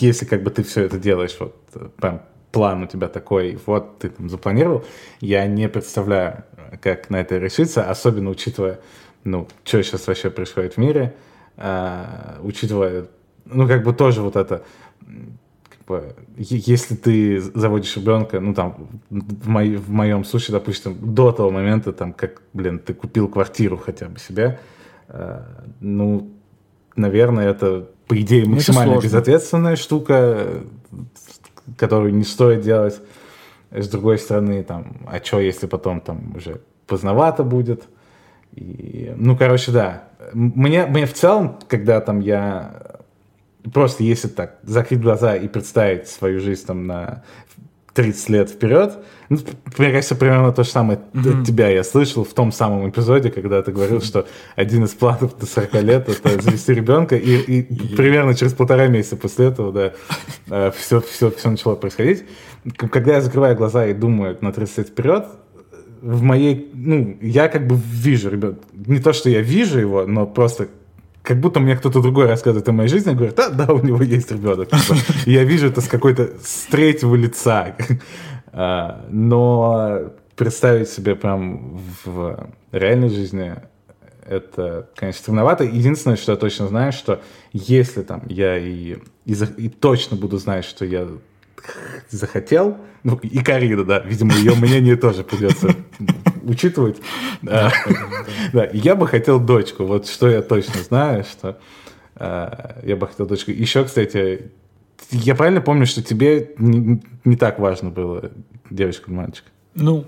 Если как бы ты все это делаешь вот прям план у тебя такой, вот ты там запланировал, я не представляю, как на это решиться, особенно учитывая, ну, что сейчас вообще происходит в мире, э, учитывая, ну, как бы тоже вот это, как бы, если ты заводишь ребенка, ну, там, в, мой, в моем случае, допустим, до того момента, там, как, блин, ты купил квартиру хотя бы себе, э, ну, наверное, это, по идее, ну, максимально безответственная штука, которую не стоит делать. С другой стороны, там, а что, если потом там уже поздновато будет? И, ну, короче, да. Мне, мне в целом, когда там я просто если так закрыть глаза и представить свою жизнь там на 30 лет вперед. Ну, мне кажется, примерно то же самое mm-hmm. от тебя я слышал в том самом эпизоде, когда ты говорил, что один из планов до 40 лет это завести ребенка, и, и примерно через полтора месяца после этого, да, все, все, все начало происходить. Когда я закрываю глаза и думаю на 30 лет вперед, в моей, ну, я как бы вижу, ребят, не то, что я вижу его, но просто как будто мне кто-то другой рассказывает о моей жизни, и говорит, да, да, у него есть ребенок. Типа, я вижу это с какой-то, с третьего лица. А, но представить себе прям в реальной жизни это, конечно, трудновато. Единственное, что я точно знаю, что если там я и, и, и точно буду знать, что я захотел, ну, и Карина, да, видимо, ее мнение тоже придется учитывать. Да, я бы хотел дочку, вот что я точно знаю, что э, я бы хотел дочку. Еще, кстати, я правильно помню, что тебе не, так важно было девочка или мальчик? Ну,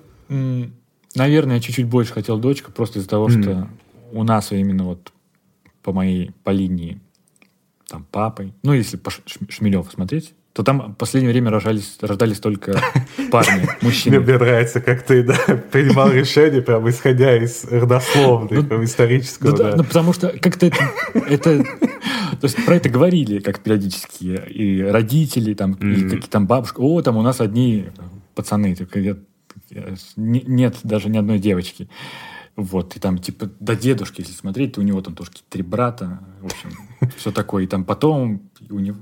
наверное, чуть-чуть больше хотел дочку, просто из-за того, что у нас именно вот по моей, по линии там папой, ну, если по Шмелеву смотреть, то там в последнее время рожались, рождались только парни, мужчины. Мне, нравится, как ты да, принимал решение, прям исходя из родословной, ну, исторического. Ну, да. ну, потому что как-то это, это... То есть про это говорили, как периодически, и родители, там, mm-hmm. и какие там бабушки. О, там у нас одни пацаны. Нет даже ни одной девочки. Вот, и там, типа, до дедушки, если смотреть, то у него там тоже три брата, в общем, все такое. И там потом у него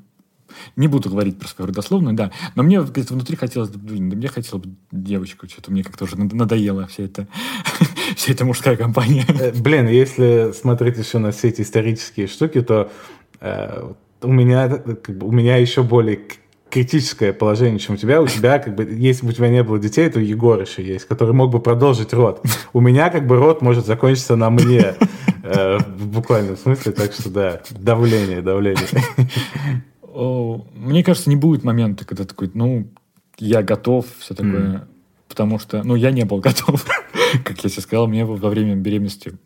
не буду говорить про свою родословную, да. Но мне внутри хотелось, блин, да мне хотелось бы девочку, что-то мне как-то уже надоело вся эта, вся эта мужская компания. Э, блин, если смотреть еще на все эти исторические штуки, то э, у меня как бы, у меня еще более критическое положение, чем у тебя. У тебя, как бы, если бы у тебя не было детей, то Егор еще есть, который мог бы продолжить род. У меня, как бы, род может закончиться на мне. Э, в буквальном смысле, так что, да, давление, давление мне кажется, не будет момента, когда такой, ну, я готов, все такое. Mm. Потому что, ну, я не был готов. как я тебе сказал, мне во время беременности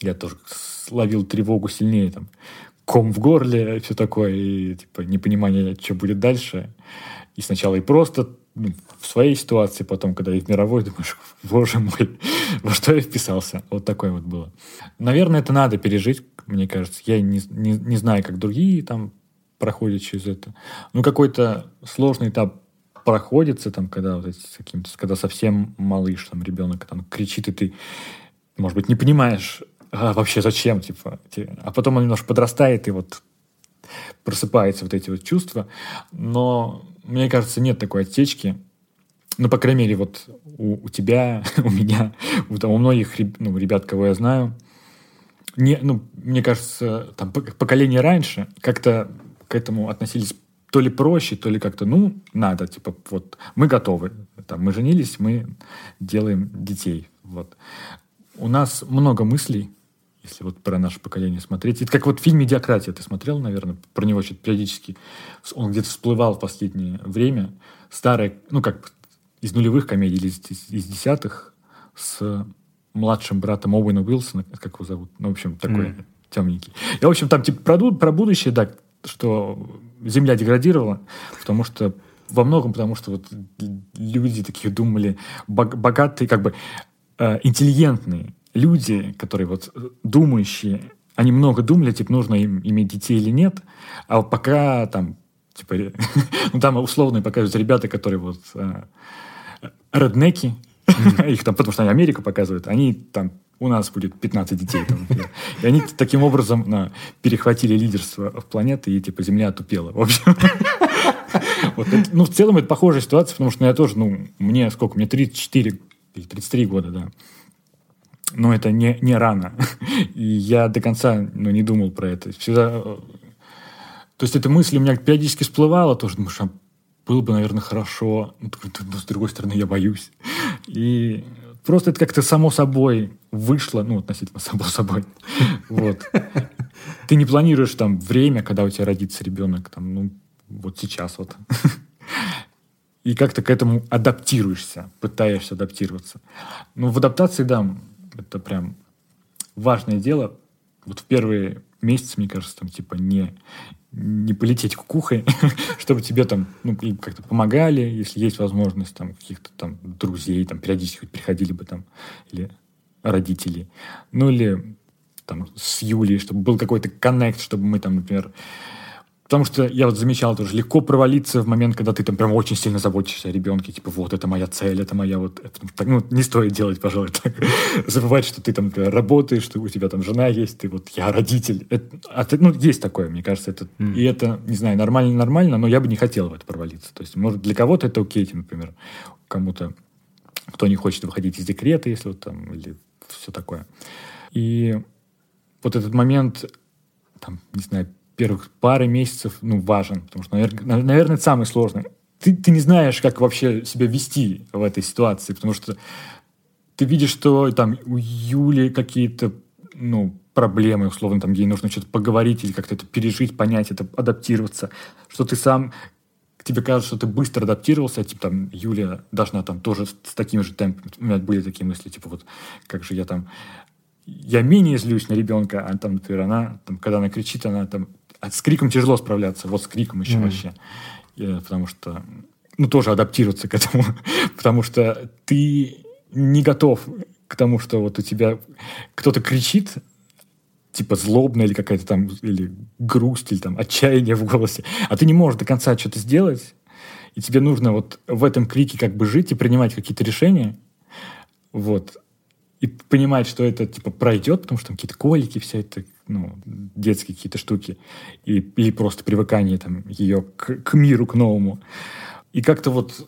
я тоже словил тревогу сильнее, там, ком в горле, все такое, и типа непонимание, что будет дальше. И сначала и просто ну, в своей ситуации, потом, когда и в мировой, думаешь, боже мой, во что я вписался. Вот такое вот было. Наверное, это надо пережить, мне кажется. Я не, не, не знаю, как другие там проходят через это. Ну, какой-то сложный этап проходится, там, когда вот эти, каким-то, когда совсем малыш, там, ребенок там кричит, и ты, может быть, не понимаешь а, вообще зачем, типа, а потом он немножко подрастает, и вот просыпаются вот эти вот чувства, но мне кажется, нет такой отсечки. Ну, по крайней мере, вот у, у тебя, у меня, у, там, у многих ну, ребят, кого я знаю, не, ну, мне кажется, там поколение раньше как-то к этому относились то ли проще, то ли как-то, ну, надо, типа, вот, мы готовы. Там, мы женились, мы делаем детей. Вот. У нас много мыслей, если вот про наше поколение смотреть. Это как вот фильм «Медиакратия» ты смотрел, наверное, про него что-то периодически. Он где-то всплывал в последнее время. Старая, ну как из нулевых комедий или из, из десятых с младшим братом Оуэна Уилсона, как его зовут? Ну, в общем, такой mm. темненький. И, в общем, там типа про, про будущее, да, что Земля деградировала, потому что во многом потому, что вот люди такие думали, богатые, как бы э, интеллигентные, люди, которые вот э, думающие, они много думали, типа, нужно им иметь детей или нет, а пока там, типа, ну там условно показывают ребята, которые вот э, реднеки, их там, потому что они Америку показывают, они там у нас будет 15 детей. Там, и они таким образом на, перехватили лидерство в планеты, и типа Земля отупела. В общем. вот, это, ну, в целом это похожая ситуация, потому что ну, я тоже, ну, мне сколько, мне 34 или 33 года, да но это не, не рано. И я до конца ну, не думал про это. Всегда... Э, то есть эта мысль у меня периодически всплывала, тоже думаешь, а было бы, наверное, хорошо. Но с другой стороны, я боюсь. И просто это как-то само собой вышло, ну, относительно само собой. Вот. Ты не планируешь там время, когда у тебя родится ребенок, там, ну, вот сейчас вот. И как-то к этому адаптируешься, пытаешься адаптироваться. Ну, в адаптации, да, это прям важное дело. Вот в первые месяцы, мне кажется, там типа не, не полететь кукухой, чтобы тебе там ну, как-то помогали, если есть возможность там каких-то там друзей, там периодически приходили бы там, или родители. Ну или там с Юлей, чтобы был какой-то коннект, чтобы мы там, например, Потому что я вот замечал тоже, легко провалиться в момент, когда ты там прям очень сильно заботишься о ребенке, типа вот это моя цель, это моя вот... Это, так, ну, не стоит делать, пожалуй, так. Забывать, что ты там например, работаешь, что у тебя там жена есть, ты вот я родитель. Это, а ты, ну, есть такое, мне кажется, это... Mm. И это, не знаю, нормально-нормально, но я бы не хотел в это провалиться. То есть, может, для кого-то это окей, например, кому-то, кто не хочет выходить из декрета, если вот там, или все такое. И вот этот момент, там, не знаю, первых пары месяцев ну, важен, потому что, наверное, это самый сложный. Ты, ты не знаешь, как вообще себя вести в этой ситуации, потому что ты видишь, что там у Юли какие-то ну, проблемы, условно, там ей нужно что-то поговорить или как-то это пережить, понять, это адаптироваться, что ты сам тебе кажется, что ты быстро адаптировался, а, типа там Юля должна там тоже с такими же темпами. У меня были такие мысли, типа вот как же я там я менее злюсь на ребенка, а там, например, она, там, когда она кричит, она там а с криком тяжело справляться. Вот с криком еще mm. вообще. И, потому что... Ну, тоже адаптироваться к этому. потому что ты не готов к тому, что вот у тебя кто-то кричит, типа злобно или какая-то там, или грусть, или там отчаяние в голосе, а ты не можешь до конца что-то сделать, и тебе нужно вот в этом крике как бы жить и принимать какие-то решения, вот, и понимать, что это типа пройдет, потому что там какие-то колики, все это, ну, детские какие-то штуки, и, или просто привыкание там ее к, к миру, к новому. И как-то вот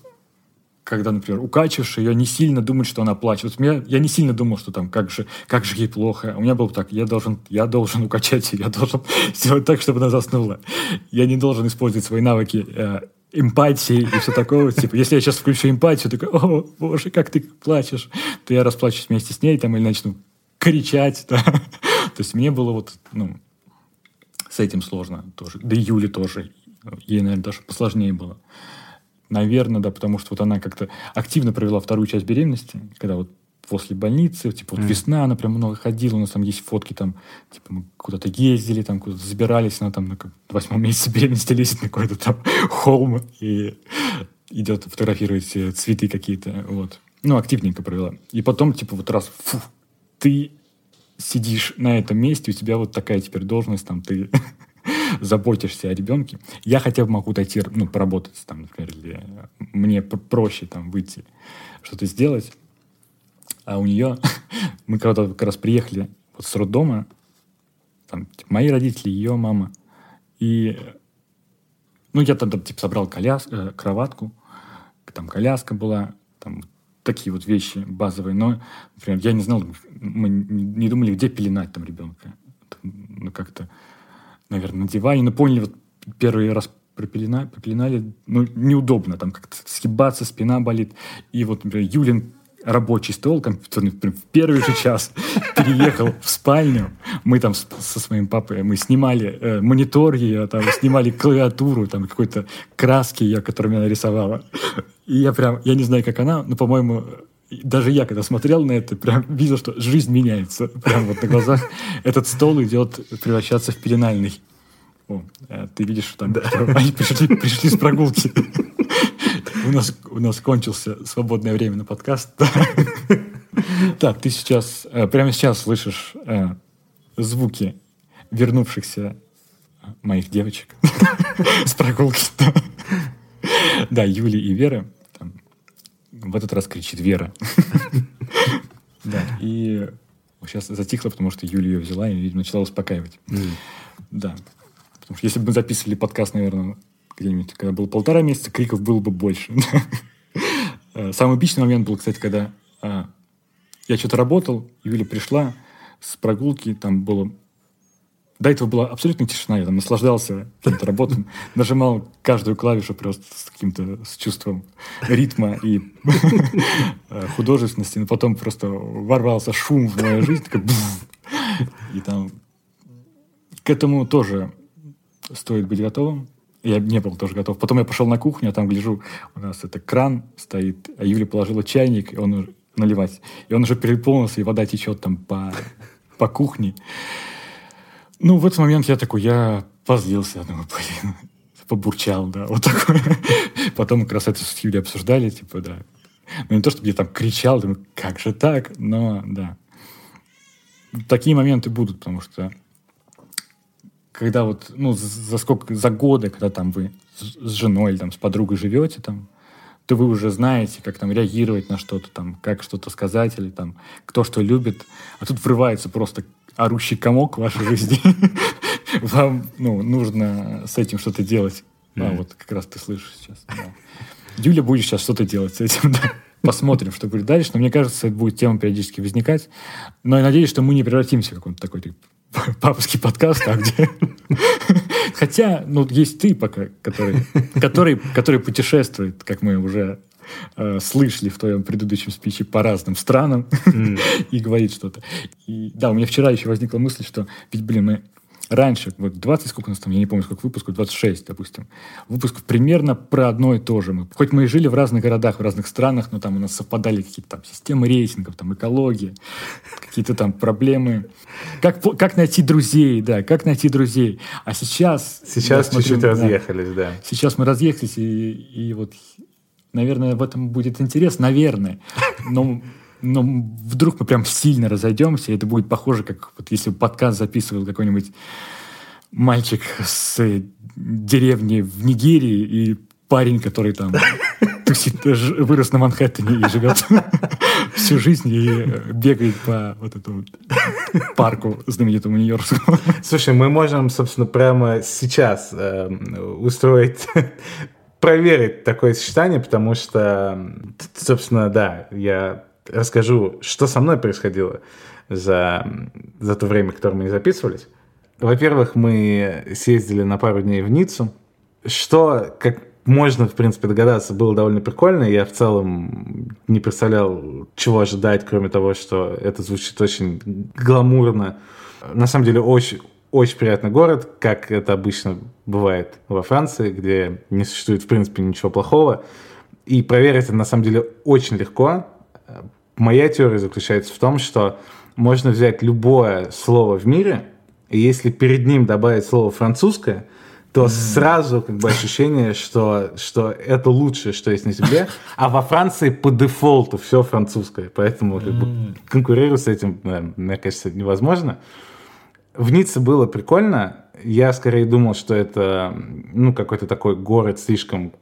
когда, например, укачиваешь ее, не сильно думать, что она плачет. Вот меня, я не сильно думал, что там, как же, как же ей плохо. У меня было так, я должен, я должен укачать ее, я должен сделать так, чтобы она заснула. Я не должен использовать свои навыки э, эмпатии и все такое. Типа, если я сейчас включу эмпатию, такой, о, боже, как ты плачешь, то я расплачусь вместе с ней там или начну кричать. Да? То есть мне было вот, ну, с этим сложно тоже. Да и Юле тоже. Ей, наверное, даже посложнее было. Наверное, да, потому что вот она как-то активно провела вторую часть беременности, когда вот после больницы, типа вот mm. весна, она прям много ходила, у нас там есть фотки, там, типа мы куда-то ездили, там куда-то забирались, она там на восьмом месяце беременности лезет на какой-то там холм и идет фотографировать цветы какие-то, вот. Ну, активненько провела. И потом, типа, вот раз, фу, ты сидишь на этом месте, у тебя вот такая теперь должность, там, ты заботишься о ребенке. Я хотя бы могу дойти, ну, поработать, там, например, или мне проще там выйти, что-то сделать. А у нее, мы когда как раз приехали вот с роддома, там, типа, мои родители, ее мама, и, ну, я там, там типа, собрал коляс, э, кроватку, там коляска была, там такие вот вещи базовые, но, например, я не знал, мы не думали, где пеленать там ребенка. Ну, как-то, наверное, на диване, но поняли, вот первый раз пропелена, пропеленали, ну, неудобно, там как-то сгибаться, спина болит. И вот, например, Юлин рабочий стол компьютерный в первый же час переехал в спальню. Мы там со своим папой, мы снимали э, монитор ее, там, снимали клавиатуру, там какой-то краски ее, которую она рисовала. И я прям, я не знаю, как она, но, по-моему, даже я, когда смотрел на это, прям видел, что жизнь меняется. Прям вот на глазах этот стол идет превращаться в пеленальный. О, э, ты видишь, что там да. они пришли, пришли с прогулки. У нас, у нас кончился свободное время на подкаст. Так, ты сейчас, э, прямо сейчас слышишь э, звуки вернувшихся моих девочек с прогулки. Да, Юли и Вера. В этот раз кричит Вера. Да, и сейчас затихло, потому что Юля ее взяла и, видимо, начала успокаивать. Да. Потому что если бы мы записывали подкаст, наверное, где-нибудь, когда было полтора месяца, криков было бы больше. Э, самый эпичный момент был, кстати, когда а, я что-то работал, Юля пришла с прогулки, там было... До этого была абсолютно тишина, я там наслаждался каким-то работой, нажимал каждую клавишу просто с каким-то с чувством ритма и э, художественности, но потом просто ворвался шум в мою жизнь, такой и там к этому тоже стоит быть готовым. Я не был тоже готов. Потом я пошел на кухню, а там гляжу, у нас это кран стоит, а Юля положила чайник, и он наливать. И он уже переполнился, и вода течет там по, по кухне. Ну, в этот момент я такой, я позлился, я думаю, блин, побурчал, да, вот такой. Потом как раз это с Юлей обсуждали, типа, да. Ну, не то, чтобы я там кричал, думаю, как же так, но, да. Такие моменты будут, потому что когда вот, ну, за сколько, за годы, когда там вы с женой или там с подругой живете, там, то вы уже знаете, как там реагировать на что-то, там, как что-то сказать, или там, кто что любит. А тут врывается просто орущий комок в вашей жизни. Вам, ну, нужно с этим что-то делать. А, вот как раз ты слышишь сейчас. Юля будет сейчас что-то делать с этим, да. Посмотрим, что будет дальше. Но мне кажется, это будет тема периодически возникать. Но я надеюсь, что мы не превратимся в какой-то такой папский подкаст, а где... Хотя, ну, есть ты пока, который, который, который путешествует, как мы уже э, слышали в твоем предыдущем спиче по разным странам mm. и говорит что-то. И да, у меня вчера еще возникла мысль, что ведь, блин, мы раньше, вот 20, сколько у нас там, я не помню, сколько выпусков, 26, допустим, выпусков примерно про одно и то же. Мы, хоть мы и жили в разных городах, в разных странах, но там у нас совпадали какие-то там системы рейтингов, там экология, какие-то там проблемы. Как, как найти друзей, да, как найти друзей. А сейчас... Сейчас чуть-чуть да, разъехались, да. Сейчас мы разъехались, и, и вот, наверное, в этом будет интерес, наверное. Но но вдруг мы прям сильно разойдемся, и это будет похоже, как вот если подкаст записывал какой-нибудь мальчик с деревни в Нигерии и парень, который там тусит, вырос на Манхэттене и живет всю жизнь и бегает по вот этому парку знаменитому Нью-Йоркскому. Слушай, мы можем, собственно, прямо сейчас э, устроить проверить такое сочетание, потому что, собственно, да, я расскажу, что со мной происходило за, за то время, которое мы не записывались. Во-первых, мы съездили на пару дней в Ниццу, что, как можно, в принципе, догадаться, было довольно прикольно. Я в целом не представлял, чего ожидать, кроме того, что это звучит очень гламурно. На самом деле, очень, очень приятный город, как это обычно бывает во Франции, где не существует, в принципе, ничего плохого. И проверить это, на самом деле, очень легко моя теория заключается в том, что можно взять любое слово в мире, и если перед ним добавить слово французское, то сразу как бы ощущение, что, что это лучшее, что есть на земле. А во Франции по дефолту все французское. Поэтому как бы, конкурировать с этим, мне кажется, невозможно. В Ницце было прикольно. Я скорее думал, что это ну, какой-то такой город слишком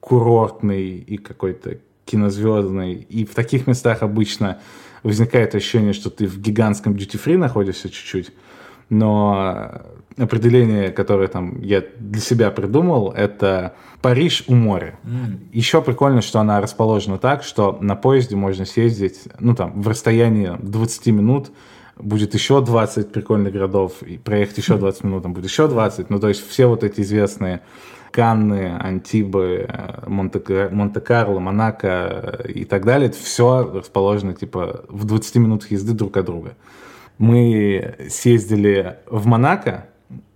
курортный и какой-то кинозвездный. И в таких местах обычно возникает ощущение, что ты в гигантском duty-free находишься чуть-чуть. Но определение, которое там я для себя придумал, это Париж у моря. Mm. Еще прикольно, что она расположена так, что на поезде можно съездить, ну там, в расстоянии 20 минут будет еще 20 прикольных городов, и проехать еще 20 минут, там будет еще 20. Ну, то есть все вот эти известные Канны, Антибы, Монте-Карло, Монако и так далее, это все расположено типа в 20 минутах езды друг от друга. Мы съездили в Монако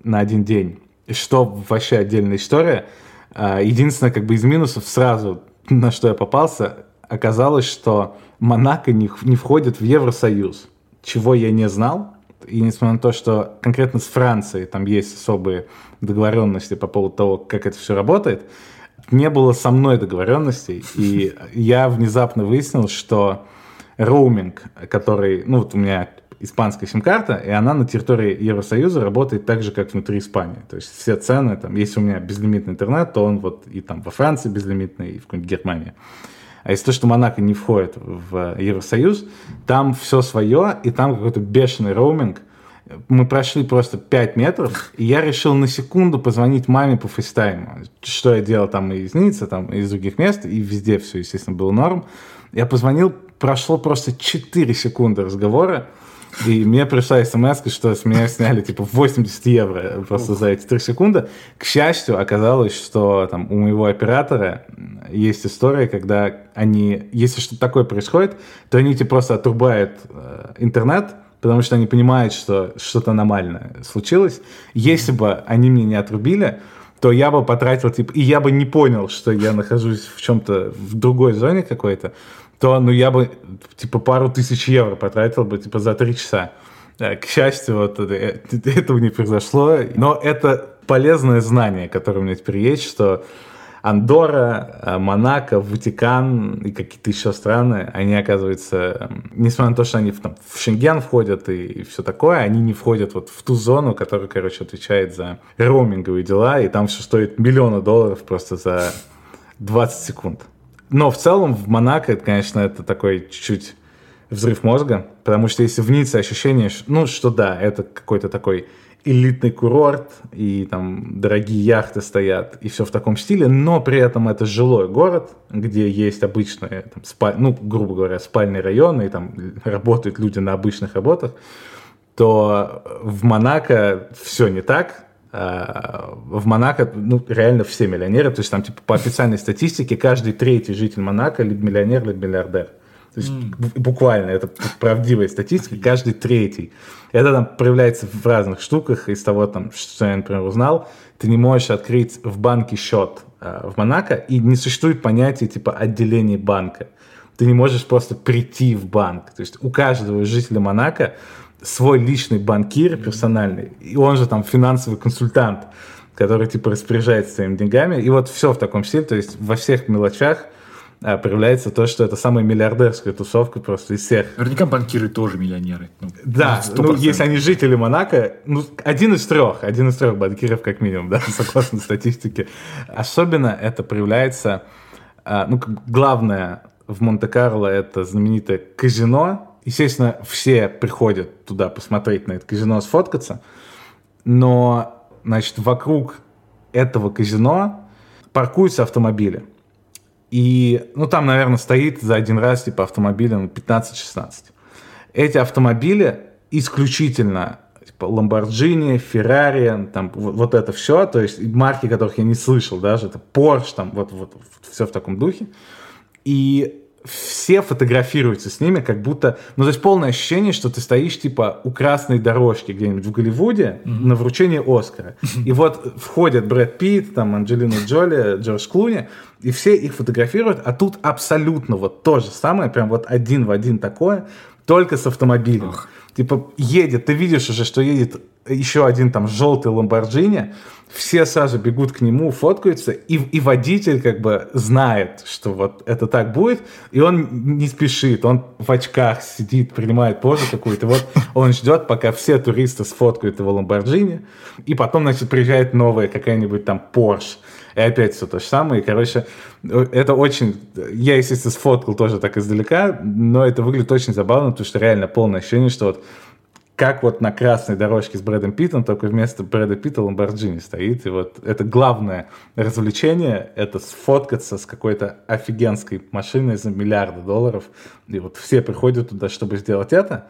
на один день, что вообще отдельная история. А, единственное, как бы из минусов сразу, на что я попался, оказалось, что Монако не, не входит в Евросоюз, чего я не знал. И несмотря на то, что конкретно с Францией там есть особые договоренности по поводу того, как это все работает, не было со мной договоренностей. И я внезапно выяснил, что роуминг, который, ну вот у меня испанская сим-карта, и она на территории Евросоюза работает так же, как внутри Испании. То есть все цены, там, если у меня безлимитный интернет, то он вот и там во Франции безлимитный, и в какой-нибудь Германии. А если то, что Монако не входит в Евросоюз, там все свое, и там какой-то бешеный роуминг. Мы прошли просто 5 метров, и я решил на секунду позвонить маме по фейстайму. Что я делал там и из Ниццы, там и из других мест, и везде все, естественно, было норм. Я позвонил, прошло просто 4 секунды разговора, и мне пришла смс, что с меня сняли типа 80 евро просто за эти 3 секунды. К счастью, оказалось, что там у моего оператора есть история, когда они, если что-то такое происходит, то они тебе просто отрубают э, интернет, потому что они понимают, что что-то аномальное случилось. Если бы они мне не отрубили, то я бы потратил, типа, и я бы не понял, что я нахожусь в чем-то, в другой зоне какой-то то ну, я бы типа пару тысяч евро потратил бы типа за три часа. Э, к счастью, вот э, этого не произошло. Но это полезное знание, которое у меня теперь есть, что Андора, э, Монако, Ватикан и какие-то еще страны, они, оказывается, несмотря на то, что они в, там, в Шенген входят и, и все такое, они не входят вот в ту зону, которая, короче, отвечает за роуминговые дела, и там все стоит миллионы долларов просто за 20 секунд. Но в целом в Монако, конечно, это такой чуть-чуть взрыв мозга, потому что если в Ницце ощущение, ну, что да, это какой-то такой элитный курорт, и там дорогие яхты стоят, и все в таком стиле, но при этом это жилой город, где есть обычные, там, спаль, ну, грубо говоря, спальные районы, и там работают люди на обычных работах, то в Монако все не так, а, в Монако ну, реально все миллионеры, то есть там типа по официальной статистике каждый третий житель Монако либо миллионер, либо миллиардер. То есть mm. буквально, это правдивая статистика, каждый третий. Это там проявляется в разных штуках, из того, там, что я, например, узнал, ты не можешь открыть в банке счет э, в Монако, и не существует понятия типа отделения банка. Ты не можешь просто прийти в банк. То есть у каждого жителя Монако свой личный банкир персональный, и он же там финансовый консультант, который типа распоряжается своими деньгами. И вот все в таком стиле, то есть во всех мелочах проявляется то, что это самая миллиардерская тусовка просто из всех. Наверняка банкиры тоже миллионеры. Ну, да, ну, если они жители Монако, ну, один из трех, один из трех банкиров как минимум, да, согласно статистике. Особенно это проявляется, а, ну, главное в Монте-Карло это знаменитое казино, Естественно, все приходят туда посмотреть на это казино, сфоткаться, но, значит, вокруг этого казино паркуются автомобили. И, ну, там, наверное, стоит за один раз, типа, автомобилем 15-16. Эти автомобили исключительно типа Lamborghini, Ferrari, там вот, вот это все, то есть марки, которых я не слышал даже, это Porsche, там вот, вот, все в таком духе. И все фотографируются с ними, как будто... Ну, то есть полное ощущение, что ты стоишь, типа, у красной дорожки где-нибудь в Голливуде mm-hmm. на вручении Оскара. И вот входят Брэд Питт, там, Анджелина Джоли, Джордж Клуни, и все их фотографируют, а тут абсолютно вот то же самое, прям вот один в один такое, только с автомобилем. Ох. Типа едет, ты видишь уже, что едет еще один там желтый Ламборджини, все сразу бегут к нему, фоткаются, и, и водитель как бы знает, что вот это так будет, и он не спешит, он в очках сидит, принимает позу какую-то, вот он ждет, пока все туристы сфоткают его Ламборджини, и потом, значит, приезжает новая какая-нибудь там Porsche, и опять все то же самое. И, короче, это очень... Я, естественно, сфоткал тоже так издалека, но это выглядит очень забавно, потому что реально полное ощущение, что вот как вот на красной дорожке с Брэдом Питтом, только вместо Брэда Питта Ламборджини стоит. И вот это главное развлечение, это сфоткаться с какой-то офигенской машиной за миллиарды долларов. И вот все приходят туда, чтобы сделать это.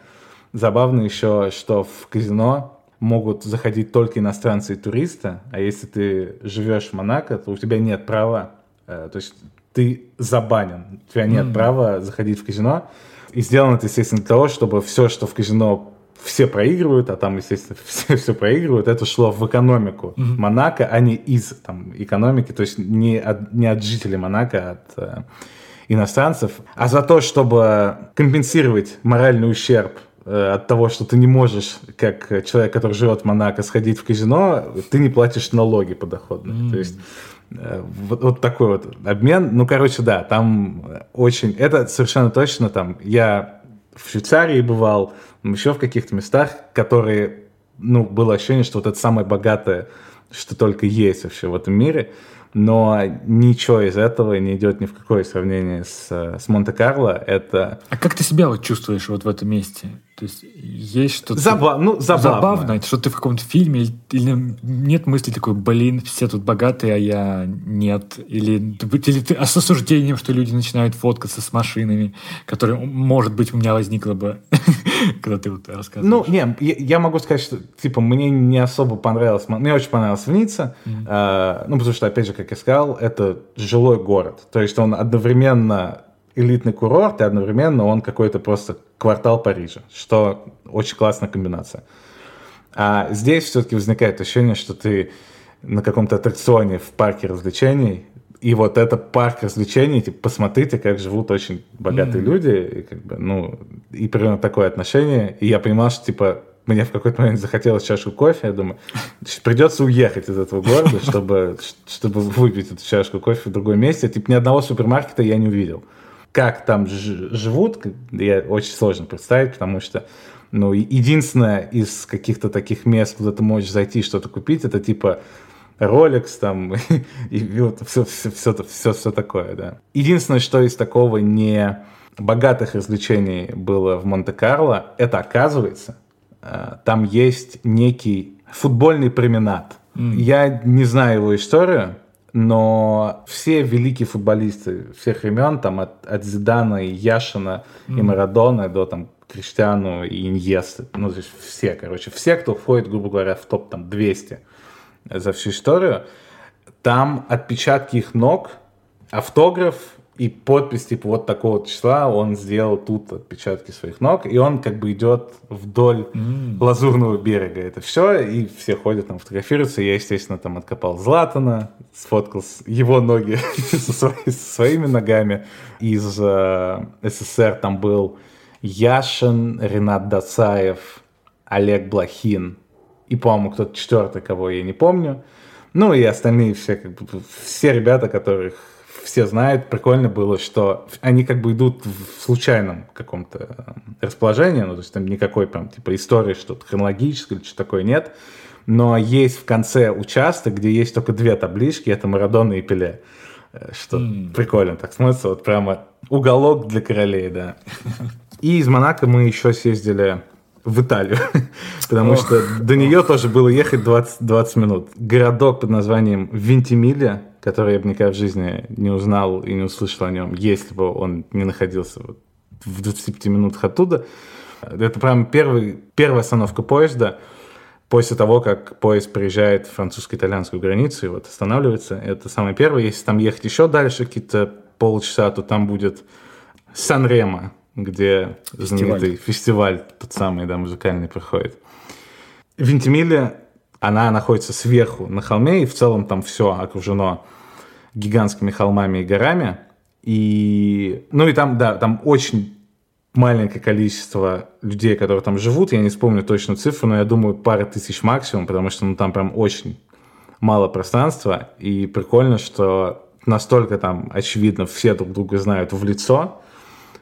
Забавно еще, что в казино могут заходить только иностранцы и туристы, а если ты живешь в Монако, то у тебя нет права, э, то есть ты забанен, у тебя нет mm. права заходить в казино. И сделано это, естественно, для того, чтобы все, что в казино все проигрывают, а там, естественно, все, все проигрывают, это шло в экономику mm-hmm. Монако, а не из там, экономики, то есть не от, не от жителей Монако, а от э, иностранцев, а за то, чтобы компенсировать моральный ущерб от того, что ты не можешь, как человек, который живет в Монако, сходить в казино, ты не платишь налоги подоходные. Mm-hmm. То есть э, вот, вот такой вот обмен. Ну, короче, да, там очень... Это совершенно точно там... Я в Швейцарии бывал, еще в каких-то местах, которые, ну, было ощущение, что вот это самое богатое, что только есть вообще в этом мире, но ничего из этого не идет ни в какое сравнение с, с Монте-Карло. Это... А как ты себя вот чувствуешь вот в этом месте? То есть есть что-то Заба... ну, забавно. забавное, что ты в каком-то фильме, или, или нет мысли такой, блин, все тут богатые, а я нет. Или, или ты а с осуждением, что люди начинают фоткаться с машинами, которые, может быть, у меня возникло бы, когда ты вот рассказываешь. Ну, не, я, я могу сказать, что, типа, мне не особо понравилось, мне очень понравилось в Ницце, mm-hmm. э, ну, потому что, опять же, как я сказал, это жилой город. То есть он одновременно элитный курорт, и одновременно он какой-то просто квартал Парижа, что очень классная комбинация. А здесь все-таки возникает ощущение, что ты на каком-то аттракционе в парке развлечений, и вот это парк развлечений, типа, посмотрите, как живут очень богатые mm-hmm. люди, и как бы, ну, и примерно такое отношение. И я понимал, что, типа, мне в какой-то момент захотелось чашку кофе, я думаю, придется уехать из этого города, чтобы, чтобы выпить эту чашку кофе в другом месте. Типа, ни одного супермаркета я не увидел как там живут, я очень сложно представить, потому что ну, единственное из каких-то таких мест, куда ты можешь зайти что-то купить, это типа Rolex там и, вот все, все, все, все, все такое, да. Единственное, что из такого не богатых развлечений было в Монте-Карло, это оказывается, э, там есть некий футбольный променад. Mm. Я не знаю его историю, но все великие футболисты всех времен, там от, от Зидана и Яшина mm. и Марадона до там Криштиану и Иньесты, ну, то есть все, короче, все, кто входит, грубо говоря, в топ там 200 за всю историю, там отпечатки их ног, автограф и подпись типа вот такого числа он сделал тут отпечатки своих ног, и он как бы идет вдоль mm. лазурного берега. Это все, и все ходят там фотографируются. Я, естественно, там откопал Златана, сфоткал его ноги со, своими ногами. Из э, СССР там был Яшин, Ренат Дацаев, Олег Блохин и, по-моему, кто-то четвертый, кого я не помню. Ну и остальные все, как бы, все ребята, которых все знают, прикольно было, что они как бы идут в случайном каком-то расположении, ну, то есть там никакой прям типа истории, что-то хронологическое или что такое нет, но есть в конце участок, где есть только две таблички, это Марадона и Пеле, э, что mm. прикольно так смотрится, вот прямо уголок для королей, да. И из Монако мы еще съездили в Италию, потому Ох. что до нее тоже было ехать 20, 20 минут. Городок под названием Вентимилия, который я бы никогда в жизни не узнал и не услышал о нем, если бы он не находился вот в 25 минутах оттуда. Это прям первый, первая остановка поезда после того, как поезд приезжает в французско-итальянскую границу и вот останавливается. Это самое первое. Если там ехать еще дальше, какие-то полчаса, то там будет Сан-Ремо, где фестиваль. знаменитый фестиваль, тот самый, да, музыкальный проходит. Вентимилия, она находится сверху на холме, и в целом там все окружено гигантскими холмами и горами. И, ну и там, да, там очень маленькое количество людей, которые там живут. Я не вспомню точную цифру, но я думаю, пара тысяч максимум, потому что ну, там прям очень мало пространства. И прикольно, что настолько там, очевидно, все друг друга знают в лицо,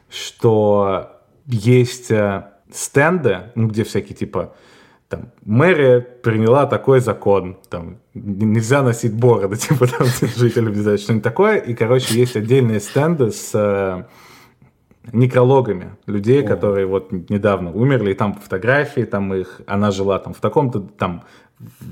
что есть э, стенды, ну, где всякие типа там, мэрия приняла такой закон, там, нельзя носить бороды, типа, там, жителям не знаю, что-нибудь такое, и, короче, есть отдельные стенды с э, некрологами людей, О. которые вот недавно умерли, и там фотографии, там их, она жила там в таком-то, там,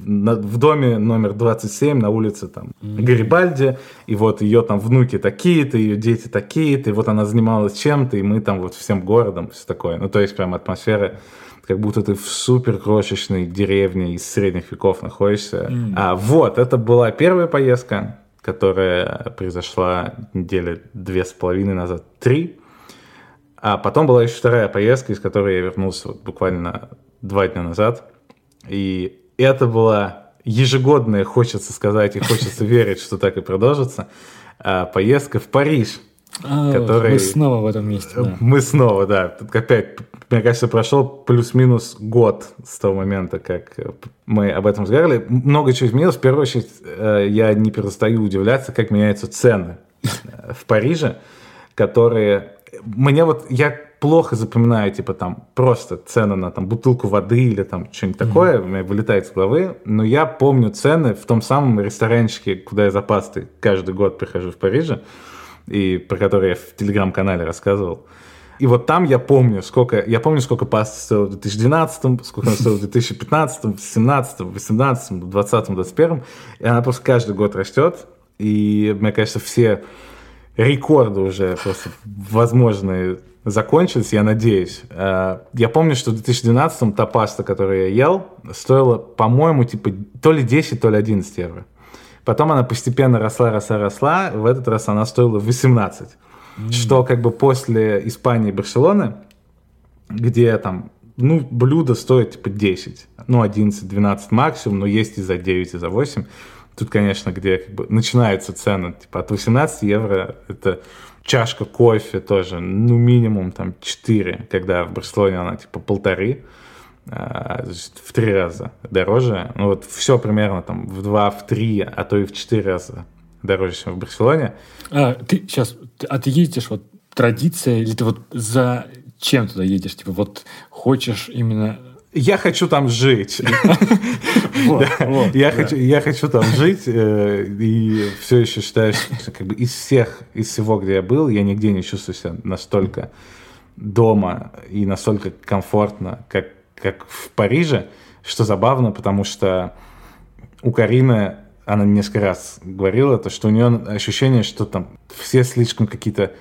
на, в доме номер 27 на улице там mm-hmm. Гарибальди, и вот ее там внуки такие-то, ее дети такие-то, и вот она занималась чем-то, и мы там вот всем городом, все такое. Ну, то есть прям атмосфера как будто ты в супер крошечной деревне из средних веков находишься. Mm. А вот, это была первая поездка, которая произошла недели две с половиной назад, три. А потом была еще вторая поездка, из которой я вернулся вот буквально два дня назад. И это была ежегодная, хочется сказать, и хочется верить, что так и продолжится, а, поездка в Париж. А, который... Мы снова в этом месте. Да. Мы снова, да. Опять, мне кажется, прошел плюс-минус год с того момента, как мы об этом разговаривали. Много чего изменилось. В первую очередь, э, я не перестаю удивляться, как меняются цены в Париже, которые... Мне вот... Я плохо запоминаю, типа, там, просто цены на там, бутылку воды или там что-нибудь mm-hmm. такое, у меня вылетает с головы, но я помню цены в том самом ресторанчике, куда я за пастой каждый год прихожу в Париже, и про который я в телеграм-канале рассказывал. И вот там я помню, сколько, я помню, сколько паста стоила в 2012, сколько она стоила в 2015, 2017, 2018, 2020, 2021. И она просто каждый год растет. И, мне кажется, все рекорды уже просто возможные закончились, я надеюсь. Э, я помню, что в 2012-м та паста, которую я ел, стоила, по-моему, типа то ли 10, то ли 11 евро. Потом она постепенно росла, росла, росла. В этот раз она стоила 18. Mm. Что как бы после Испании и Барселоны, где там, ну, блюдо стоит типа 10, ну, 11, 12 максимум, но есть и за 9, и за 8. Тут, конечно, где как бы начинаются цены, типа от 18 евро, это чашка кофе тоже, ну, минимум там 4, когда в Барселоне она типа полторы, в три раза дороже. Ну, вот все примерно там в два, в три, а то и в четыре раза дороже, чем в Барселоне. А, ты сейчас, а ты едешь вот традиция, или ты вот за чем туда едешь? Типа вот хочешь именно я хочу там жить. Я хочу, я хочу там жить э, и все еще считаю, что как бы из всех, из всего, где я был, я нигде не чувствую себя настолько дома и настолько комфортно, как как в Париже, что забавно, потому что у Карины она несколько раз говорила, то, что у нее ощущение, что там все слишком какие-то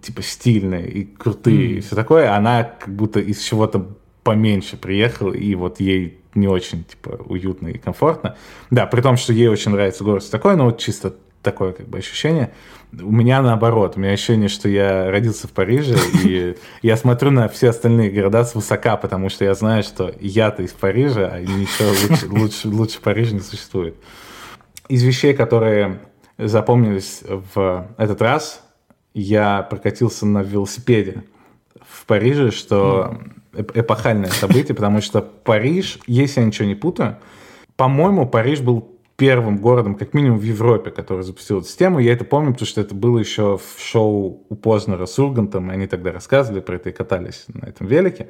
типа стильные и крутые mm. и все такое, она как будто из чего-то поменьше приехала, и вот ей не очень типа уютно и комфортно. Да, при том, что ей очень нравится город такой, но вот чисто такое как бы ощущение. У меня наоборот, у меня ощущение, что я родился в Париже, и я смотрю на все остальные города с высока, потому что я знаю, что я-то из Парижа, а ничего лучше, лучше, лучше Парижа не существует. Из вещей, которые запомнились в этот раз, я прокатился на велосипеде в Париже, что эпохальное событие, потому что Париж, если я ничего не путаю, по-моему, Париж был первым городом, как минимум в Европе, который запустил эту систему. Я это помню, потому что это было еще в шоу у Познера с Ургантом, и они тогда рассказывали про это и катались на этом велике.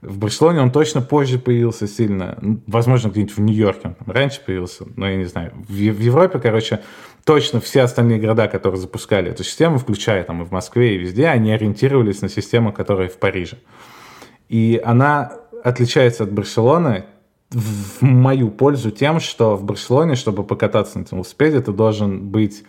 В Барселоне он точно позже появился сильно. Ну, возможно, где-нибудь в Нью-Йорке он там раньше появился, но я не знаю. В, в Европе, короче, точно все остальные города, которые запускали эту систему, включая там и в Москве, и везде, они ориентировались на систему, которая в Париже. И она отличается от Барселоны в мою пользу тем, что в Барселоне, чтобы покататься на этом велосипеде, ты должен быть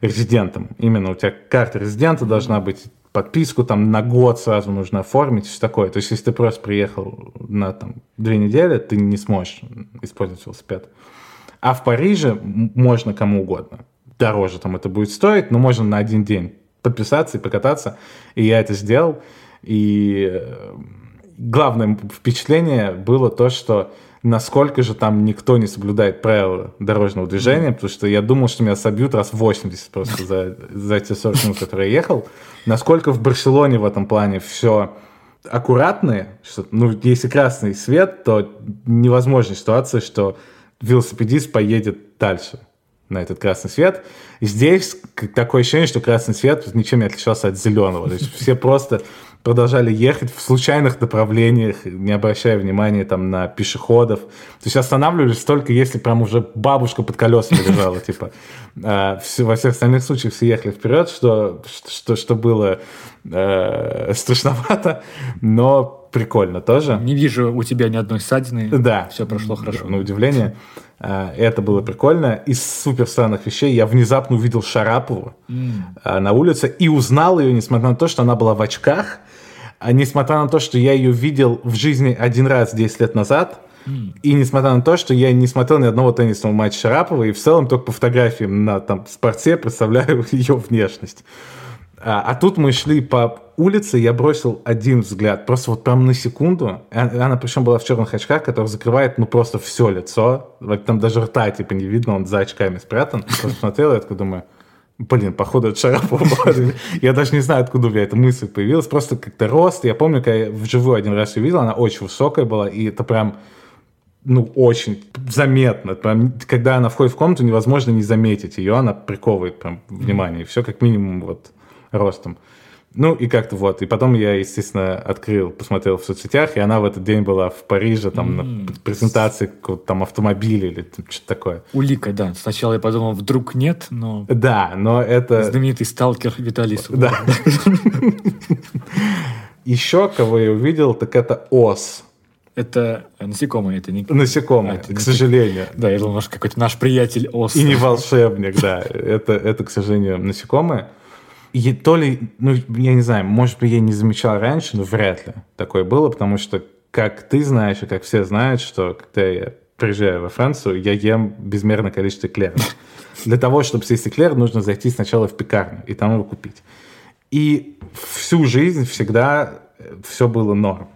резидентом. Именно у тебя карта резидента должна быть, подписку там на год сразу нужно оформить, все такое. То есть, если ты просто приехал на там, две недели, ты не сможешь использовать велосипед. А в Париже можно кому угодно. Дороже там это будет стоить, но можно на один день подписаться и покататься. И я это сделал. И э, главное впечатление было то, что насколько же там никто не соблюдает правила дорожного движения, потому что я думал, что меня собьют раз 80 просто за, за те 40 минут, которые я ехал. Насколько в Барселоне в этом плане все аккуратные, что, ну, если красный свет, то невозможна ситуация, что велосипедист поедет дальше на этот красный свет. Здесь такое ощущение, что красный свет ничем не отличался от зеленого. То есть все просто продолжали ехать в случайных направлениях, не обращая внимания там на пешеходов. То есть останавливались только если прям уже бабушка под колесами лежала, типа. А, во всех остальных случаях все ехали вперед, что, что, что было э, страшновато, но прикольно тоже. Не вижу у тебя ни одной ссадины. Да. Все прошло хорошо. На удивление. А, это было прикольно. Из супер странных вещей я внезапно увидел Шарапову mm. на улице и узнал ее, несмотря на то, что она была в очках, а несмотря на то, что я ее видел в жизни один раз 10 лет назад, mm. и несмотря на то, что я не смотрел ни одного теннисного матча Шарапова, и в целом только по фотографиям на там, спорте представляю ее внешность. А, а тут мы шли по улице, я бросил один взгляд, просто вот прям на секунду. Она, она причем была в черных очках, которые закрывает ну просто все лицо. Там даже рта типа не видно, он за очками спрятан. Просто смотрел, я такой думаю, Блин, походу, это Шарапова Я даже не знаю, откуда у меня эта мысль появилась. Просто как-то рост. Я помню, когда я вживую один раз увидел, она очень высокая была, и это прям ну, очень заметно. Прям, когда она входит в комнату, невозможно не заметить ее, она приковывает прям внимание. Все как минимум вот ростом. Ну и как-то вот. И потом я, естественно, открыл, посмотрел в соцсетях, и она в этот день была в Париже, там, mm. на презентации какого-то там автомобиля или что-то такое. Улика, да. Сначала я подумал, вдруг нет, но... Да, но это... Знаменитый сталкер Виталий Да. Еще кого я увидел, так это ос. Это насекомые, это не... Насекомые, а, это к не... сожалению. Да, я думал, может, какой-то наш приятель ос. И не волшебник, да. Это, это, к сожалению, насекомые. И то ли, ну, я не знаю, может быть, я не замечал раньше, но вряд ли такое было, потому что, как ты знаешь, и как все знают, что когда я приезжаю во Францию, я ем безмерное количество эклеров. Для того, чтобы съесть эклер, нужно зайти сначала в пекарню и там его купить. И всю жизнь всегда э, все было норм.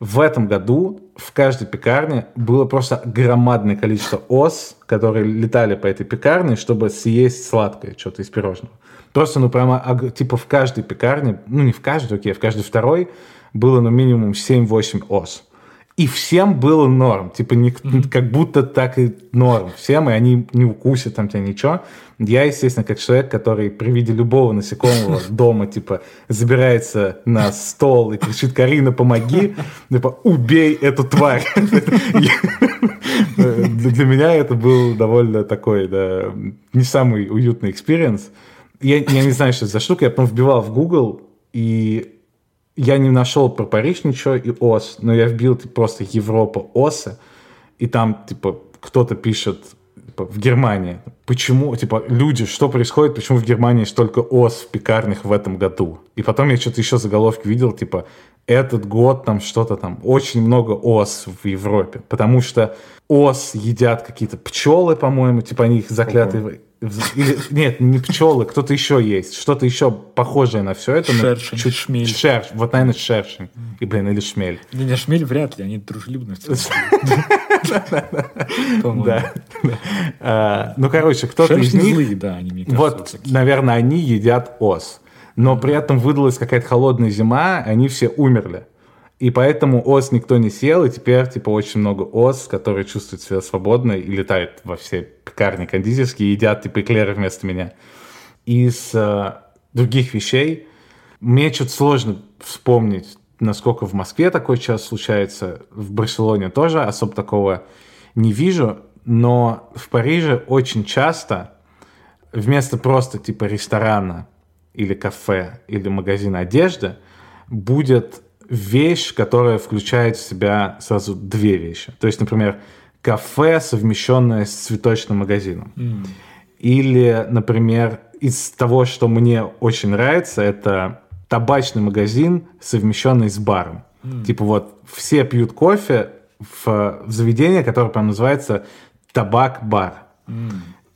В этом году в каждой пекарне было просто громадное количество ос, которые летали по этой пекарне, чтобы съесть сладкое, что-то из пирожного. Просто, ну, прямо, типа, в каждой пекарне, ну, не в каждой, окей, в каждой второй было, ну, минимум 7-8 ос. И всем было норм. Типа, не, mm-hmm. как будто так и норм. Всем, и они не укусят там тебя ничего. Я, естественно, как человек, который при виде любого насекомого дома, типа, забирается на стол и кричит, Карина, помоги, типа, убей эту тварь. Для меня это был довольно такой, да, не самый уютный experience я, я не знаю, что это за штука, я потом вбивал в Google, и я не нашел про Париж ничего и ОС, но я вбил типа, просто Европа ОСа, и там, типа, кто-то пишет типа, в Германии, почему, типа, люди, что происходит, почему в Германии столько ОС в пекарнях в этом году? И потом я что-то еще заголовки видел, типа, этот год там что-то там, очень много ос в Европе, потому что ос едят какие-то пчелы, по-моему, типа они их заклятые... Или, нет, не пчелы, кто-то еще есть, что-то еще похожее на все это. Шершень, чуть, шмель. Шерш, вот, наверное, шершень. И, блин, или шмель. Не, не, шмель вряд ли, они дружелюбны. Да. А, ну, короче, кто-то из них... да, они, Вот, наверное, они едят ос но при этом выдалась какая-то холодная зима, они все умерли. И поэтому ос никто не съел, и теперь, типа, очень много ос, которые чувствуют себя свободно и летают во все пекарни кондитерские, едят, типа, эклеры вместо меня. Из э, других вещей мне что-то сложно вспомнить, насколько в Москве такой час случается, в Барселоне тоже особо такого не вижу, но в Париже очень часто вместо просто, типа, ресторана или кафе, или магазин одежды, будет вещь, которая включает в себя сразу две вещи. То есть, например, кафе, совмещенное с цветочным магазином. Mm. Или, например, из того, что мне очень нравится, это табачный магазин, совмещенный с баром. Mm. Типа вот все пьют кофе в, в заведении, которое прям называется табак-бар. Mm.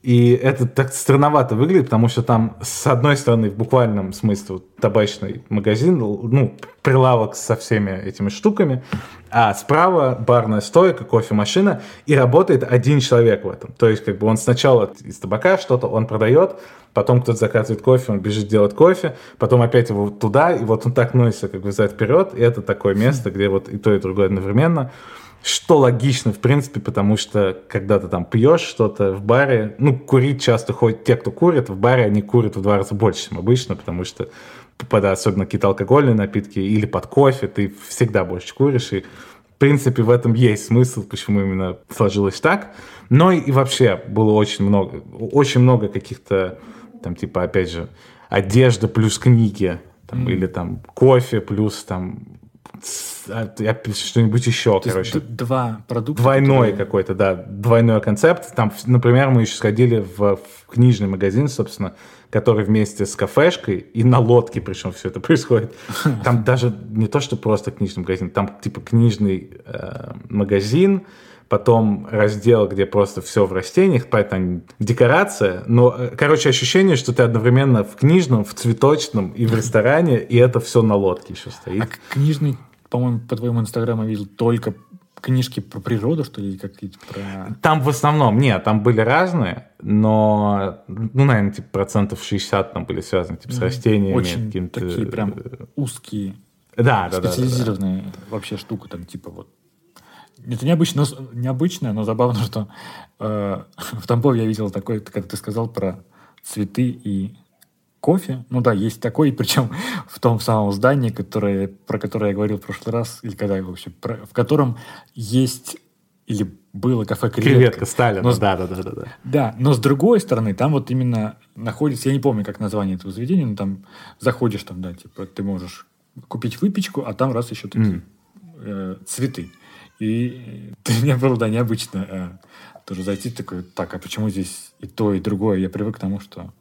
И это так странновато выглядит, потому что там, с одной стороны, в буквальном смысле, табачный магазин, ну, прилавок со всеми этими штуками, а справа барная стойка, кофемашина, и работает один человек в этом. То есть, как бы он сначала из табака что-то он продает, потом кто-то заказывает кофе, он бежит делать кофе, потом опять его туда, и вот он так носится, как бы, взад вперед, и это такое место, где вот и то, и другое одновременно что логично, в принципе, потому что когда ты там пьешь что-то в баре, ну, курить часто ходят те, кто курит, в баре они курят в два раза больше, чем обычно, потому что под особенно какие-то алкогольные напитки или под кофе, ты всегда больше куришь, и в принципе, в этом есть смысл, почему именно сложилось так. Но и вообще было очень много, очень много каких-то, там, типа, опять же, одежда плюс книги, там, mm. или там кофе плюс там что-нибудь еще, То короче. Два продукта. Двойной которые... какой-то, да, двойной концепт. Там, например, мы еще сходили в, в книжный магазин, собственно, который вместе с кафешкой и на лодке, причем все это происходит. Там даже не то, что просто книжный магазин, там типа книжный э, магазин, потом раздел, где просто все в растениях, поэтому декорация, но, э, короче, ощущение, что ты одновременно в книжном, в цветочном и в ресторане, и это все на лодке еще стоит. А книжный по-моему, по твоему инстаграму видел только книжки про природу, что ли, какие-то про... Там в основном, нет, там были разные, но, ну, наверное, типа процентов 60 там были связаны, типа, с растениями. Очень такие прям узкие, да, да, специализированные да, да, да. вообще штука, там, типа, вот. Это необычно, необычное, но забавно, что э, в Тамбове я видел такое, как ты сказал, про цветы и кофе. Ну да, есть такой, причем в том самом здании, которое, про которое я говорил в прошлый раз, или когда вообще, про, в котором есть или было кафе «Креветка». «Креветка» Сталина, но, да, да, да, да, да. Да, но с другой стороны, там вот именно находится, я не помню, как название этого заведения, но там заходишь, там, да, типа, ты можешь купить выпечку, а там раз еще такие mm. э, цветы. И для меня было, да, необычно э, тоже зайти такой, так, а почему здесь и то, и другое? Я привык к тому, что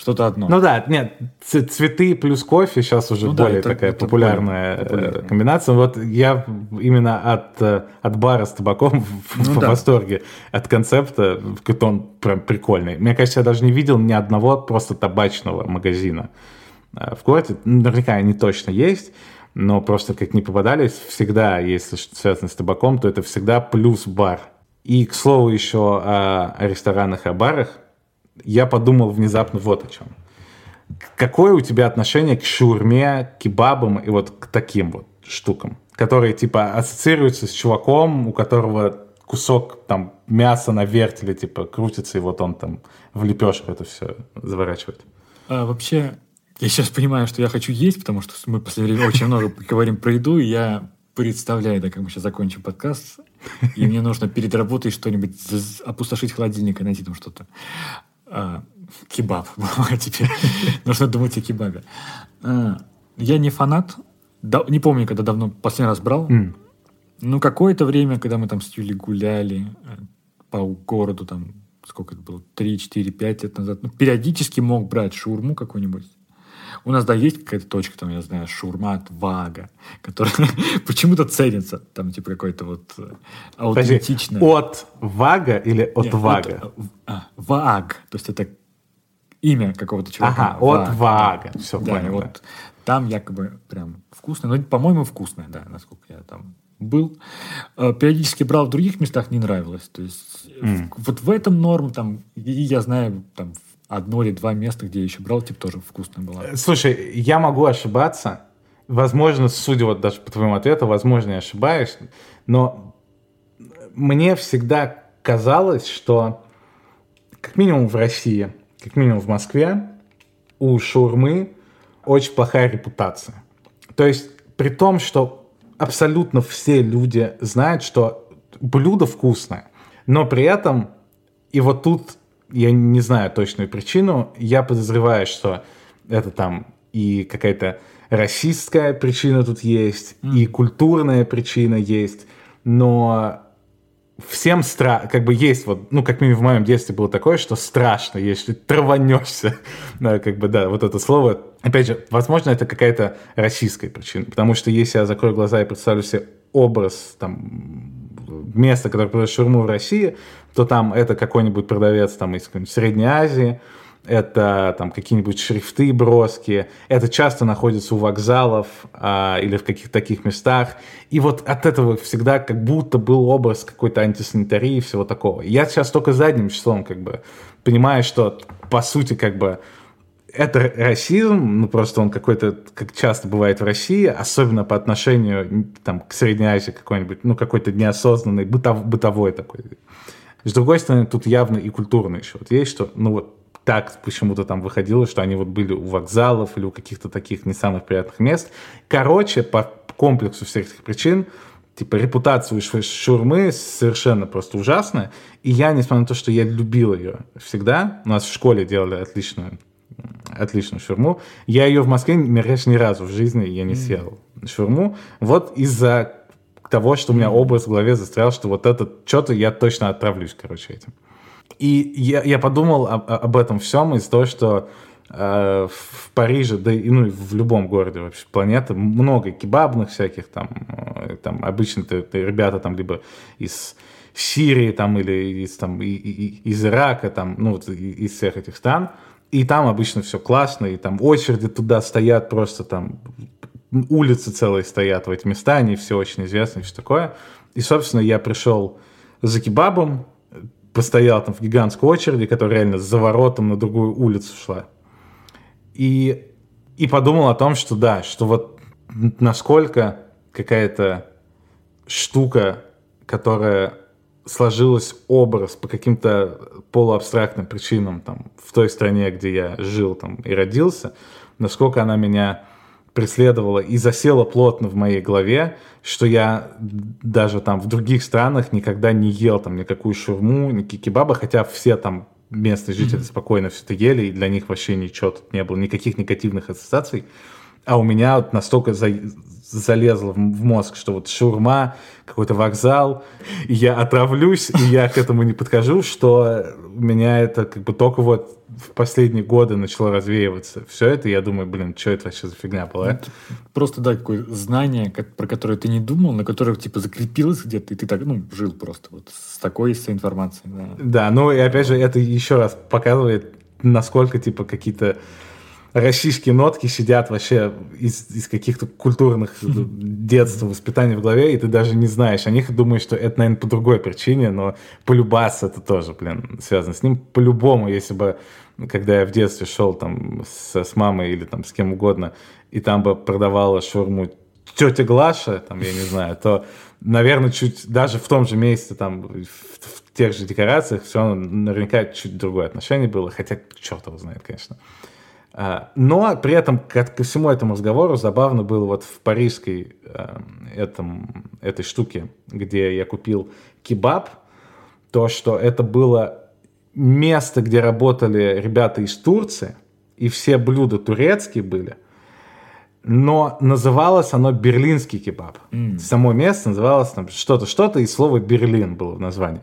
что-то одно. Ну да, нет, цветы плюс кофе сейчас уже ну, более да, такая это популярная более популярная. комбинация. Вот я именно от, э, от бара с табаком ну, в да. восторге от концепта, он прям прикольный. Мне кажется, я даже не видел ни одного просто табачного магазина э, в городе. Наверняка они точно есть, но просто как не попадались, всегда, если связано с табаком, то это всегда плюс бар. И, к слову, еще о ресторанах и о барах – я подумал внезапно вот о чем. Какое у тебя отношение к шурме, кебабам и вот к таким вот штукам, которые типа ассоциируются с чуваком, у которого кусок там мяса на вертеле типа крутится, и вот он там в лепешку это все заворачивает? А, вообще, я сейчас понимаю, что я хочу есть, потому что мы в последнее время очень много говорим про еду, и я представляю, да, как мы сейчас закончим подкаст, и мне нужно перед работой что-нибудь опустошить холодильник и найти там что-то. А, кебаб. Теперь нужно думать о кебабе. А, я не фанат. Да, не помню, когда давно последний раз брал. Mm. Ну, какое-то время, когда мы там с Юлей гуляли э, по городу, там, сколько это было, 3, 4, 5 лет назад, ну, периодически мог брать шурму какую-нибудь. У нас, да, есть какая-то точка, там, я знаю, шурма от Вага, которая почему-то ценится. Там, типа, какой-то вот э, аутентичный. От Вага или от Нет, Вага? От, а, Ваг. То есть это имя какого-то чувака. Ага, Ваг, от Вага. Да. Все, да, понял. вот да. там якобы прям вкусно. Ну, по-моему, вкусное, да, насколько я там был. Э, периодически брал в других местах, не нравилось. То есть mm. вот в этом норм, там, и я знаю, там, одно или два места, где я еще брал, типа тоже вкусная была. Э, слушай, я могу ошибаться. Возможно, судя вот даже по твоему ответу, возможно, я ошибаюсь, но мне всегда казалось, что как минимум в России, как минимум в Москве, у шаурмы очень плохая репутация. То есть при том, что абсолютно все люди знают, что блюдо вкусное, но при этом, и вот тут я не знаю точную причину, я подозреваю, что это там и какая-то расистская причина тут есть, mm. и культурная причина есть, но всем страшно, как бы есть вот, ну, как минимум в моем детстве было такое, что страшно, если траванешься, как бы, да, вот это слово. Опять же, возможно, это какая-то российская причина, потому что если я закрою глаза и представлю себе образ, там, место, которое продает шурму в России, то там это какой-нибудь продавец там из Средней Азии, это там какие-нибудь шрифты броские, это часто находится у вокзалов а, или в каких-то таких местах. И вот от этого всегда как будто был образ какой-то антисанитарии и всего такого. Я сейчас только задним числом как бы понимаю, что по сути как бы это расизм, ну просто он какой-то, как часто бывает в России, особенно по отношению там, к Средней Азии какой-нибудь, ну какой-то неосознанный, бытов, бытовой такой. С другой стороны, тут явно и культурный еще вот есть, что, ну вот так почему-то там выходило, что они вот были у вокзалов или у каких-то таких не самых приятных мест. Короче, по комплексу всех этих причин, типа репутация у шурмы совершенно просто ужасная. И я, несмотря на то, что я любил ее всегда, у нас в школе делали отличную отличную шурму. Я ее в Москве, кажется, ни разу в жизни я не съел шурму. Вот из-за того, что у меня образ в голове застрял, что вот это что-то я точно отправлюсь, короче, этим. И я, я подумал об, об этом всем из-за того, что э, в Париже, да и ну, в любом городе вообще планеты много кебабных всяких, там, э, там обычно ты, ты, ребята там либо из Сирии там, или из, там, и, и, из Ирака, там, ну, вот, из всех этих стран, и там обычно все классно, и там очереди туда стоят просто там, улицы целые стоят в эти места, они все очень известны, все такое. И, собственно, я пришел за кебабом, постоял там в гигантской очереди, которая реально за воротом на другую улицу шла. И, и подумал о том, что да, что вот насколько какая-то штука, которая сложилась образ по каким-то полуабстрактным причинам там, в той стране, где я жил там, и родился, насколько она меня преследовала и засела плотно в моей голове, что я даже там в других странах никогда не ел там никакую шурму, ни кебаба, хотя все там местные жители mm-hmm. спокойно все это ели, и для них вообще ничего тут не было, никаких негативных ассоциаций. А у меня вот настолько за, залезло в, мозг, что вот шурма, какой-то вокзал, и я отравлюсь, и я к этому не подхожу, что у меня это как бы только вот в последние годы начало развеиваться. Все это, я думаю, блин, что это вообще за фигня была? Ну, просто, да, такое знание, как, про которое ты не думал, на которое, типа, закрепилось где-то, и ты так, ну, жил просто вот с такой информацией. Да, да ну, и опять же, это еще раз показывает, насколько, типа, какие-то российские нотки сидят вообще из, из каких-то культурных детства, воспитания в голове, и ты даже не знаешь о них и думаешь, что это, наверное, по другой причине, но полюбас это тоже, блин, связано с ним. По-любому, если бы, когда я в детстве шел там с, с мамой или там с кем угодно, и там бы продавала шурму тетя Глаша, там, я не знаю, то, наверное, чуть даже в том же месте, там, в, в тех же декорациях, все равно наверняка чуть другое отношение было, хотя черт его знает, конечно. А, но при этом ко, ко всему этому разговору забавно было вот в парижской э, этом, этой штуке, где я купил кебаб, то, что это было место, где работали ребята из Турции, и все блюда турецкие были, но называлось оно берлинский кебаб. Mm. Само место называлось там что-то, что-то, и слово Берлин было в названии.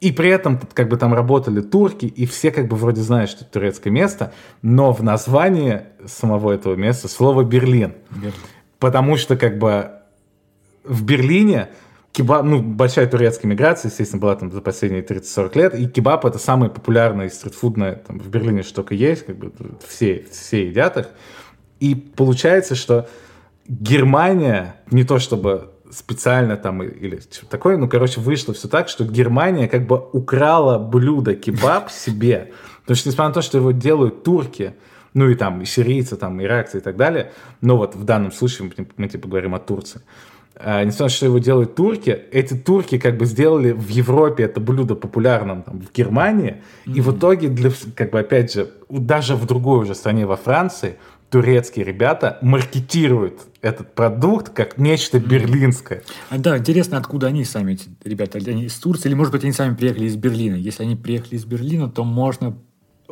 И при этом как бы там работали турки, и все как бы вроде знают, что это турецкое место, но в названии самого этого места слово Берлин. Берлин. Потому что как бы в Берлине кебаб, ну, большая турецкая миграция, естественно, была там за последние 30-40 лет, и кебаб это самое популярное стритфудное там, в Берлине, что только есть, как бы все, все едят их. И получается, что Германия не то чтобы специально там или что-то такое. Ну, короче, вышло все так, что Германия как бы украла блюдо кебаб себе. Потому что, несмотря на то, что его делают турки, ну и там и сирийцы, там, иракцы и так далее, но вот в данном случае мы, мы типа говорим о Турции. Несмотря на то, что его делают турки, эти турки как бы сделали в Европе это блюдо популярным там, в Германии, mm-hmm. и в итоге, для, как бы опять же, даже в другой уже стране, во Франции, турецкие ребята маркетируют этот продукт как нечто берлинское. А, да, интересно, откуда они сами, эти ребята, они из Турции, или, может быть, они сами приехали из Берлина. Если они приехали из Берлина, то можно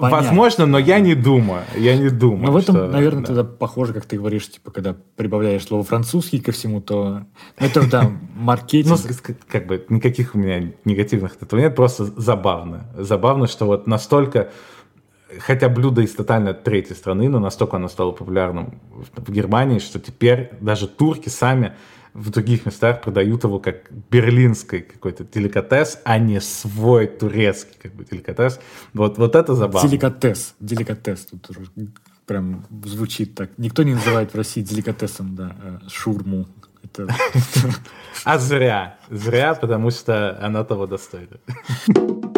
Понятно. Возможно, но я не думаю. Я не думаю. Но в этом, что, наверное, да. тогда похоже, как ты говоришь, типа, когда прибавляешь слово французский ко всему, то ну, это да, маркетинг. Ну, как бы никаких у меня негативных этого нет, просто забавно. Забавно, что вот настолько хотя блюдо из тотально третьей страны, но настолько оно стало популярным в Германии, что теперь даже турки сами в других местах продают его как берлинский какой-то деликатес, а не свой турецкий как бы деликатес. Вот, вот это забавно. Деликатес, деликатес тут уже прям звучит так. Никто не называет в России деликатесом, да, э, шурму. Это... А зря, зря, потому что она того достойна.